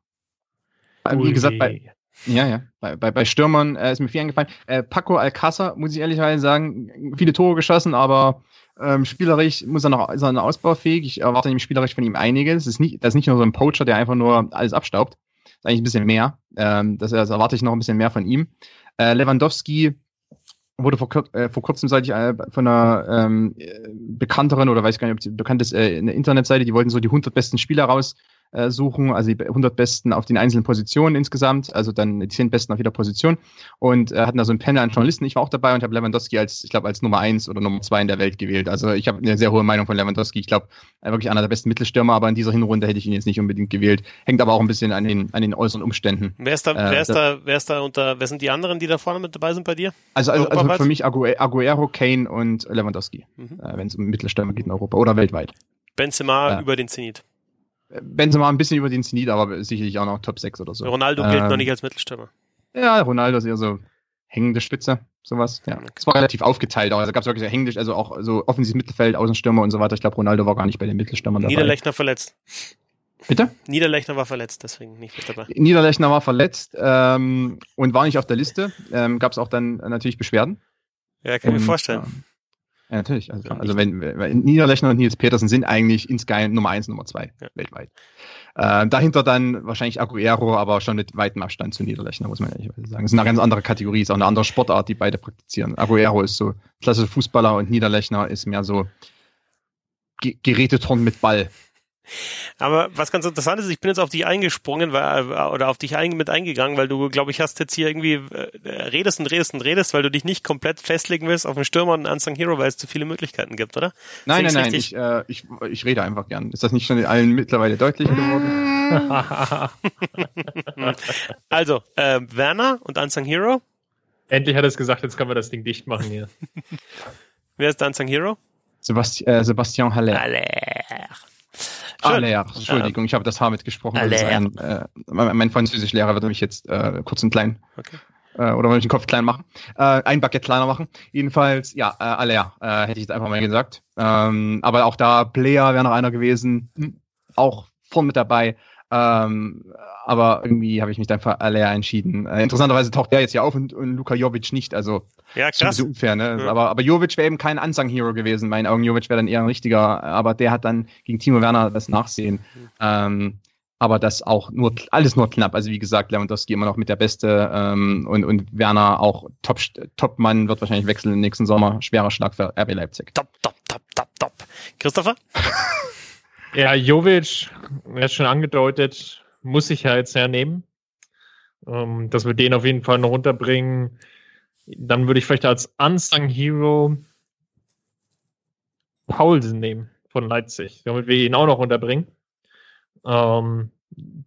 Ui. Wie gesagt, bei, ja, ja. Bei, bei, bei Stürmern äh, ist mir viel eingefallen. Äh, Paco Alcázar, muss ich ehrlicherweise sagen, viele Tore geschossen, aber ähm, spielerisch muss er noch, ist er noch ausbaufähig. Ich erwarte nämlich spielerisch von ihm einiges. Das ist nicht, das ist nicht nur so ein Poacher, der einfach nur alles abstaubt. Eigentlich ein bisschen mehr. Ähm, das, das erwarte ich noch ein bisschen mehr von ihm. Äh, Lewandowski wurde vor, äh, vor kurzem seit ich äh, von einer ähm, bekannteren oder weiß gar nicht, ob sie bekannt ist, äh, eine Internetseite, die wollten so die 100 besten Spieler raus äh, suchen, also die 100 Besten auf den einzelnen Positionen insgesamt, also dann die 10 Besten auf jeder Position und äh, hatten da so ein Panel an Journalisten. Ich war auch dabei und habe Lewandowski als, ich glaube, als Nummer 1 oder Nummer 2 in der Welt gewählt. Also ich habe eine sehr hohe Meinung von Lewandowski. Ich glaube, wirklich einer der besten Mittelstürmer, aber in dieser Hinrunde hätte ich ihn jetzt nicht unbedingt gewählt. Hängt aber auch ein bisschen an den, an den äußeren Umständen. Wer ist da, äh, wer ist da, wer ist da unter, wer sind die anderen, die da vorne mit dabei sind bei dir? Also, also, also für mich Aguero, Kane und Lewandowski, mhm. äh, wenn es um Mittelstürmer geht in Europa oder weltweit. Benzema über den Zenit. Benzema ein bisschen über den Zenit, aber sicherlich auch noch Top 6 oder so. Ronaldo gilt ähm, noch nicht als Mittelstürmer. Ja, Ronaldo ist eher so hängende Spitze, sowas. Ja. Es war relativ aufgeteilt, also gab es wirklich hängende, also auch so offensives Mittelfeld, Außenstürmer und so weiter. Ich glaube, Ronaldo war gar nicht bei den Mittelstürmern dabei. Niederlechner verletzt. Bitte? Niederlechner war verletzt, deswegen nicht mit dabei. Niederlechner war verletzt ähm, und war nicht auf der Liste. Ähm, gab es auch dann natürlich Beschwerden. Ja, kann ich mir vorstellen. Ähm, ja, natürlich. Also, also wenn, wenn Niederlechner und Nils Petersen sind eigentlich insgeheim Nummer eins, Nummer zwei ja. weltweit. Äh, dahinter dann wahrscheinlich Aguero, aber schon mit weitem Abstand zu Niederlechner, muss man ehrlich sagen. Das ist eine ganz andere Kategorie, ist auch eine andere Sportart, die beide praktizieren. Aguero ist so klassischer Fußballer und Niederlechner ist mehr so Geräteturn mit Ball. Aber was ganz interessant ist, ich bin jetzt auf dich eingesprungen weil, oder auf dich ein, mit eingegangen, weil du, glaube ich, hast jetzt hier irgendwie äh, redest und redest und redest, weil du dich nicht komplett festlegen willst auf einen Stürmer und einen Unsung Hero, weil es zu viele Möglichkeiten gibt, oder? Nein, nein, nein, ich, äh, ich, ich rede einfach gern. Ist das nicht schon in allen mittlerweile deutlich geworden? <laughs> also, äh, Werner und Unsung Hero? Endlich hat er es gesagt, jetzt können wir das Ding dicht machen hier. <laughs> Wer ist der Unsung Hero? Sebasti äh, Sebastian Haller. Haller. Aller, Entschuldigung, ich habe das H mitgesprochen. Ein, äh, mein, Französischlehrer würde mich jetzt äh, kurz und klein okay. äh, oder den Kopf klein machen, äh, ein Baguette kleiner machen. Jedenfalls, ja, äh, Aller äh, hätte ich jetzt einfach mal gesagt. Ähm, aber auch da Player wäre noch einer gewesen, hm, auch vorn mit dabei. Ähm, aber irgendwie habe ich mich dann für Aller entschieden. Äh, interessanterweise taucht der jetzt ja auf und, und Luka Jovic nicht. Also ja, krass. So unfair, ne? Ja. Aber, aber Jovic wäre eben kein Unsung-Hero gewesen. In meinen Augen Jovic wäre dann eher ein richtiger, aber der hat dann gegen Timo Werner das Nachsehen. Mhm. Ähm, aber das auch nur alles nur knapp. Also wie gesagt, Lewandowski immer noch mit der Beste ähm, und, und Werner auch Top, Top-Mann wird wahrscheinlich wechseln im nächsten Sommer. Schwerer Schlag für RB Leipzig. Top, top, top, top, top. Christopher? <laughs> Ja, Jovic, er hat schon angedeutet, muss ich ja jetzt hernehmen. Ähm, dass wir den auf jeden Fall noch runterbringen. Dann würde ich vielleicht als Unsung Hero Paulsen nehmen von Leipzig, damit wir ihn auch noch unterbringen. Ähm,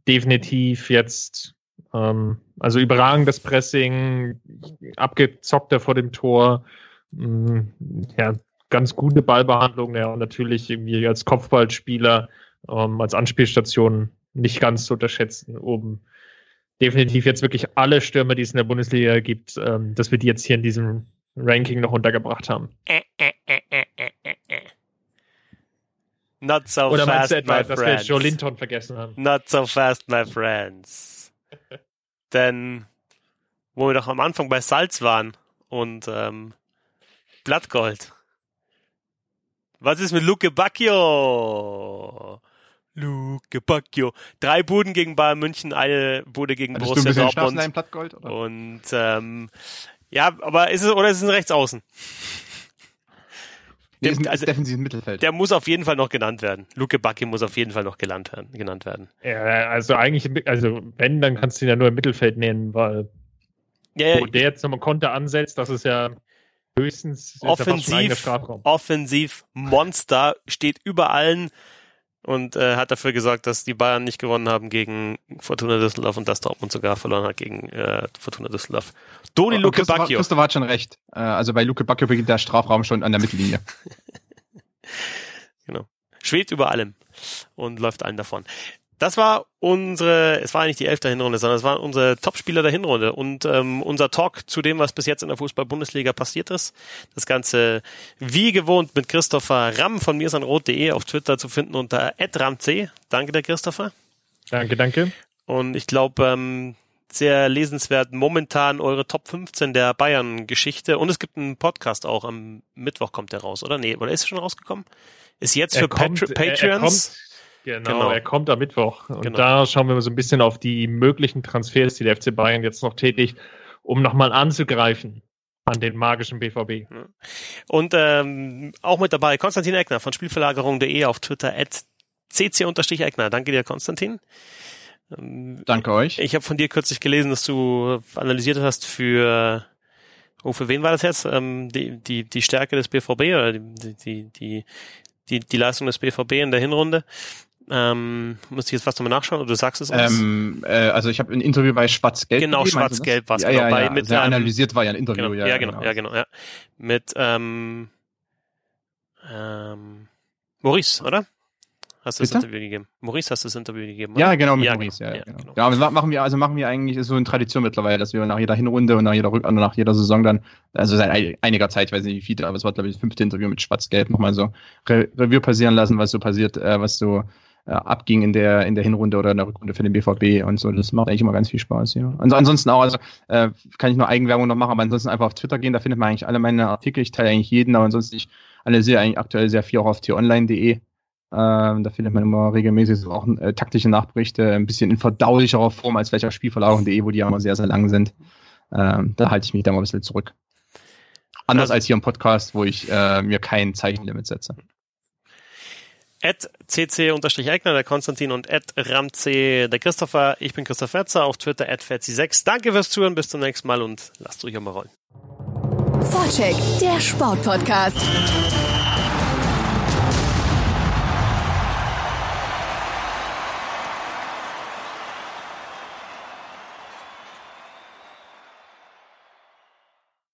definitiv jetzt, ähm, also überragendes Pressing, abgezockter vor dem Tor, mm, ja, ganz gute Ballbehandlung, ja, und natürlich irgendwie als Kopfballspieler, ähm, als Anspielstation nicht ganz zu unterschätzen, oben definitiv jetzt wirklich alle Stürmer, die es in der Bundesliga gibt, ähm, dass wir die jetzt hier in diesem Ranking noch untergebracht haben. Not so Oder fast, du etwa, my dass wir friends. Joe Linton vergessen haben? Not so fast, my friends. <laughs> Denn wo wir doch am Anfang bei Salz waren und ähm, Blattgold. Was ist mit Luke Bacchio? Luke Bacchio. Drei Buden gegen Bayern München, eine Bude gegen Hattest du ein Borussia bisschen Spaß in Dortmund. deinem Plattgold? Oder? Und ähm, ja, aber ist es oder ist es ein Rechtsaußen? <laughs> Nee, dem- ist ein, also- defensives Mittelfeld. Der muss auf jeden Fall noch genannt werden. Luke Bacchio muss auf jeden Fall noch genannt werden. Genannt werden. Ja, also eigentlich, also wenn, dann kannst du ihn ja nur im Mittelfeld nennen, weil Ja, wo der jetzt nochmal Konter ansetzt, das ist ja höchstens offensiv, offensiv Monster steht über allen und äh, hat dafür gesorgt, dass die Bayern nicht gewonnen haben gegen Fortuna Düsseldorf und dass Dortmund sogar verloren hat gegen äh, Fortuna Düsseldorf. Doni Und Luke Christoph, Bacchio. Christoph hat schon recht. Äh, Also bei Luke Bacchio beginnt der Strafraum schon an der Mittellinie. <laughs> schwebt über allem und läuft allen davon. Das war unsere, es war eigentlich die elfte Hinrunde, sondern es waren unsere Topspieler der Hinrunde und ähm, unser Talk zu dem, was bis jetzt in der Fußball-Bundesliga passiert ist. Das Ganze wie gewohnt mit Christopher Ramm von mir rot.de auf Twitter zu finden unter @ramc. Danke der Christopher. Danke, danke. Und ich glaube, ähm, sehr lesenswert momentan eure Top 15 der Bayern-Geschichte. Und es gibt einen Podcast auch. Am Mittwoch kommt der raus, oder? Nee, oder ist er schon rausgekommen? Ist jetzt für kommt- Patr er- er Patreons. Genau, Genau. er kommt am Mittwoch. Und Genau. da schauen wir mal so ein bisschen auf die möglichen Transfers, die der FC Bayern jetzt noch tätigt, um nochmal anzugreifen an den magischen BVB. Und ähm, auch mit dabei Konstantin Eckner von Spielverlagerung.de auf Twitter at cc-eckner. Danke dir, Konstantin. Ähm, Danke euch. Ich habe von dir kürzlich gelesen, dass du analysiert hast für oh, für wen war das jetzt? Ähm, die, die, die Stärke des BVB oder die, die, die, die, die Leistung des BVB in der Hinrunde. Ähm, muss ich jetzt fast nochmal nachschauen oder du sagst es uns? Ähm, äh, also ich habe ein Interview bei Schwarz-Gelb. Genau, das? Schwarz-Gelb war's, ja, genau, Ja, bei- ja, mit, sehr ähm, analysiert war ja ein Interview. genau, ja, ja, genau, ja, genau, ja. Mit ähm, ähm, Maurice, oder? Hast du das Bitte? Interview gegeben? Maurice hast du das Interview gegeben, oder? Ja, genau, mit Ja, Maurice. genau, Ja, ja, genau. genau. Ja, aber machen wir, also machen wir eigentlich ist so eine Tradition mittlerweile, dass wir nach jeder Hinrunde und nach jeder Rück also nach jeder Saison dann, also seit ei- einiger Zeit, ich weiß nicht wie viele, aber es war glaube ich das fünfte Interview mit Schwarz-Gelb nochmal so Re Revue passieren lassen, was so passiert, äh, was so äh, abging in der in der Hinrunde oder in der Rückrunde für den BVB und so. Das macht eigentlich immer ganz viel Spaß. Ja. Und ansonsten auch, also äh, kann ich nur Eigenwerbung noch machen, aber ansonsten einfach auf Twitter gehen, da findet man eigentlich alle meine Artikel. Ich teile eigentlich jeden, aber ansonsten ich analysiere eigentlich aktuell sehr viel auch auf t-online.de. Ähm, da findet man immer regelmäßig so auch äh, taktische Nachberichte, ein bisschen in verdaulicherer Form als vielleicht auf Spielverlagerung.de, wo die ja immer sehr, sehr lang sind. Ähm, da halte ich mich da mal ein bisschen zurück. Anders Also- als hier im Podcast, wo ich äh, mir kein Zeichenlimit setze. At cc-eckner, der Konstantin und at ramc, der Christopher. Ich bin Christoph Fetzer, auf Twitter at fetzi6. Danke fürs Zuhören, bis zum nächsten Mal und lasst euch auch mal rollen. Vorcheck, der Sportpodcast.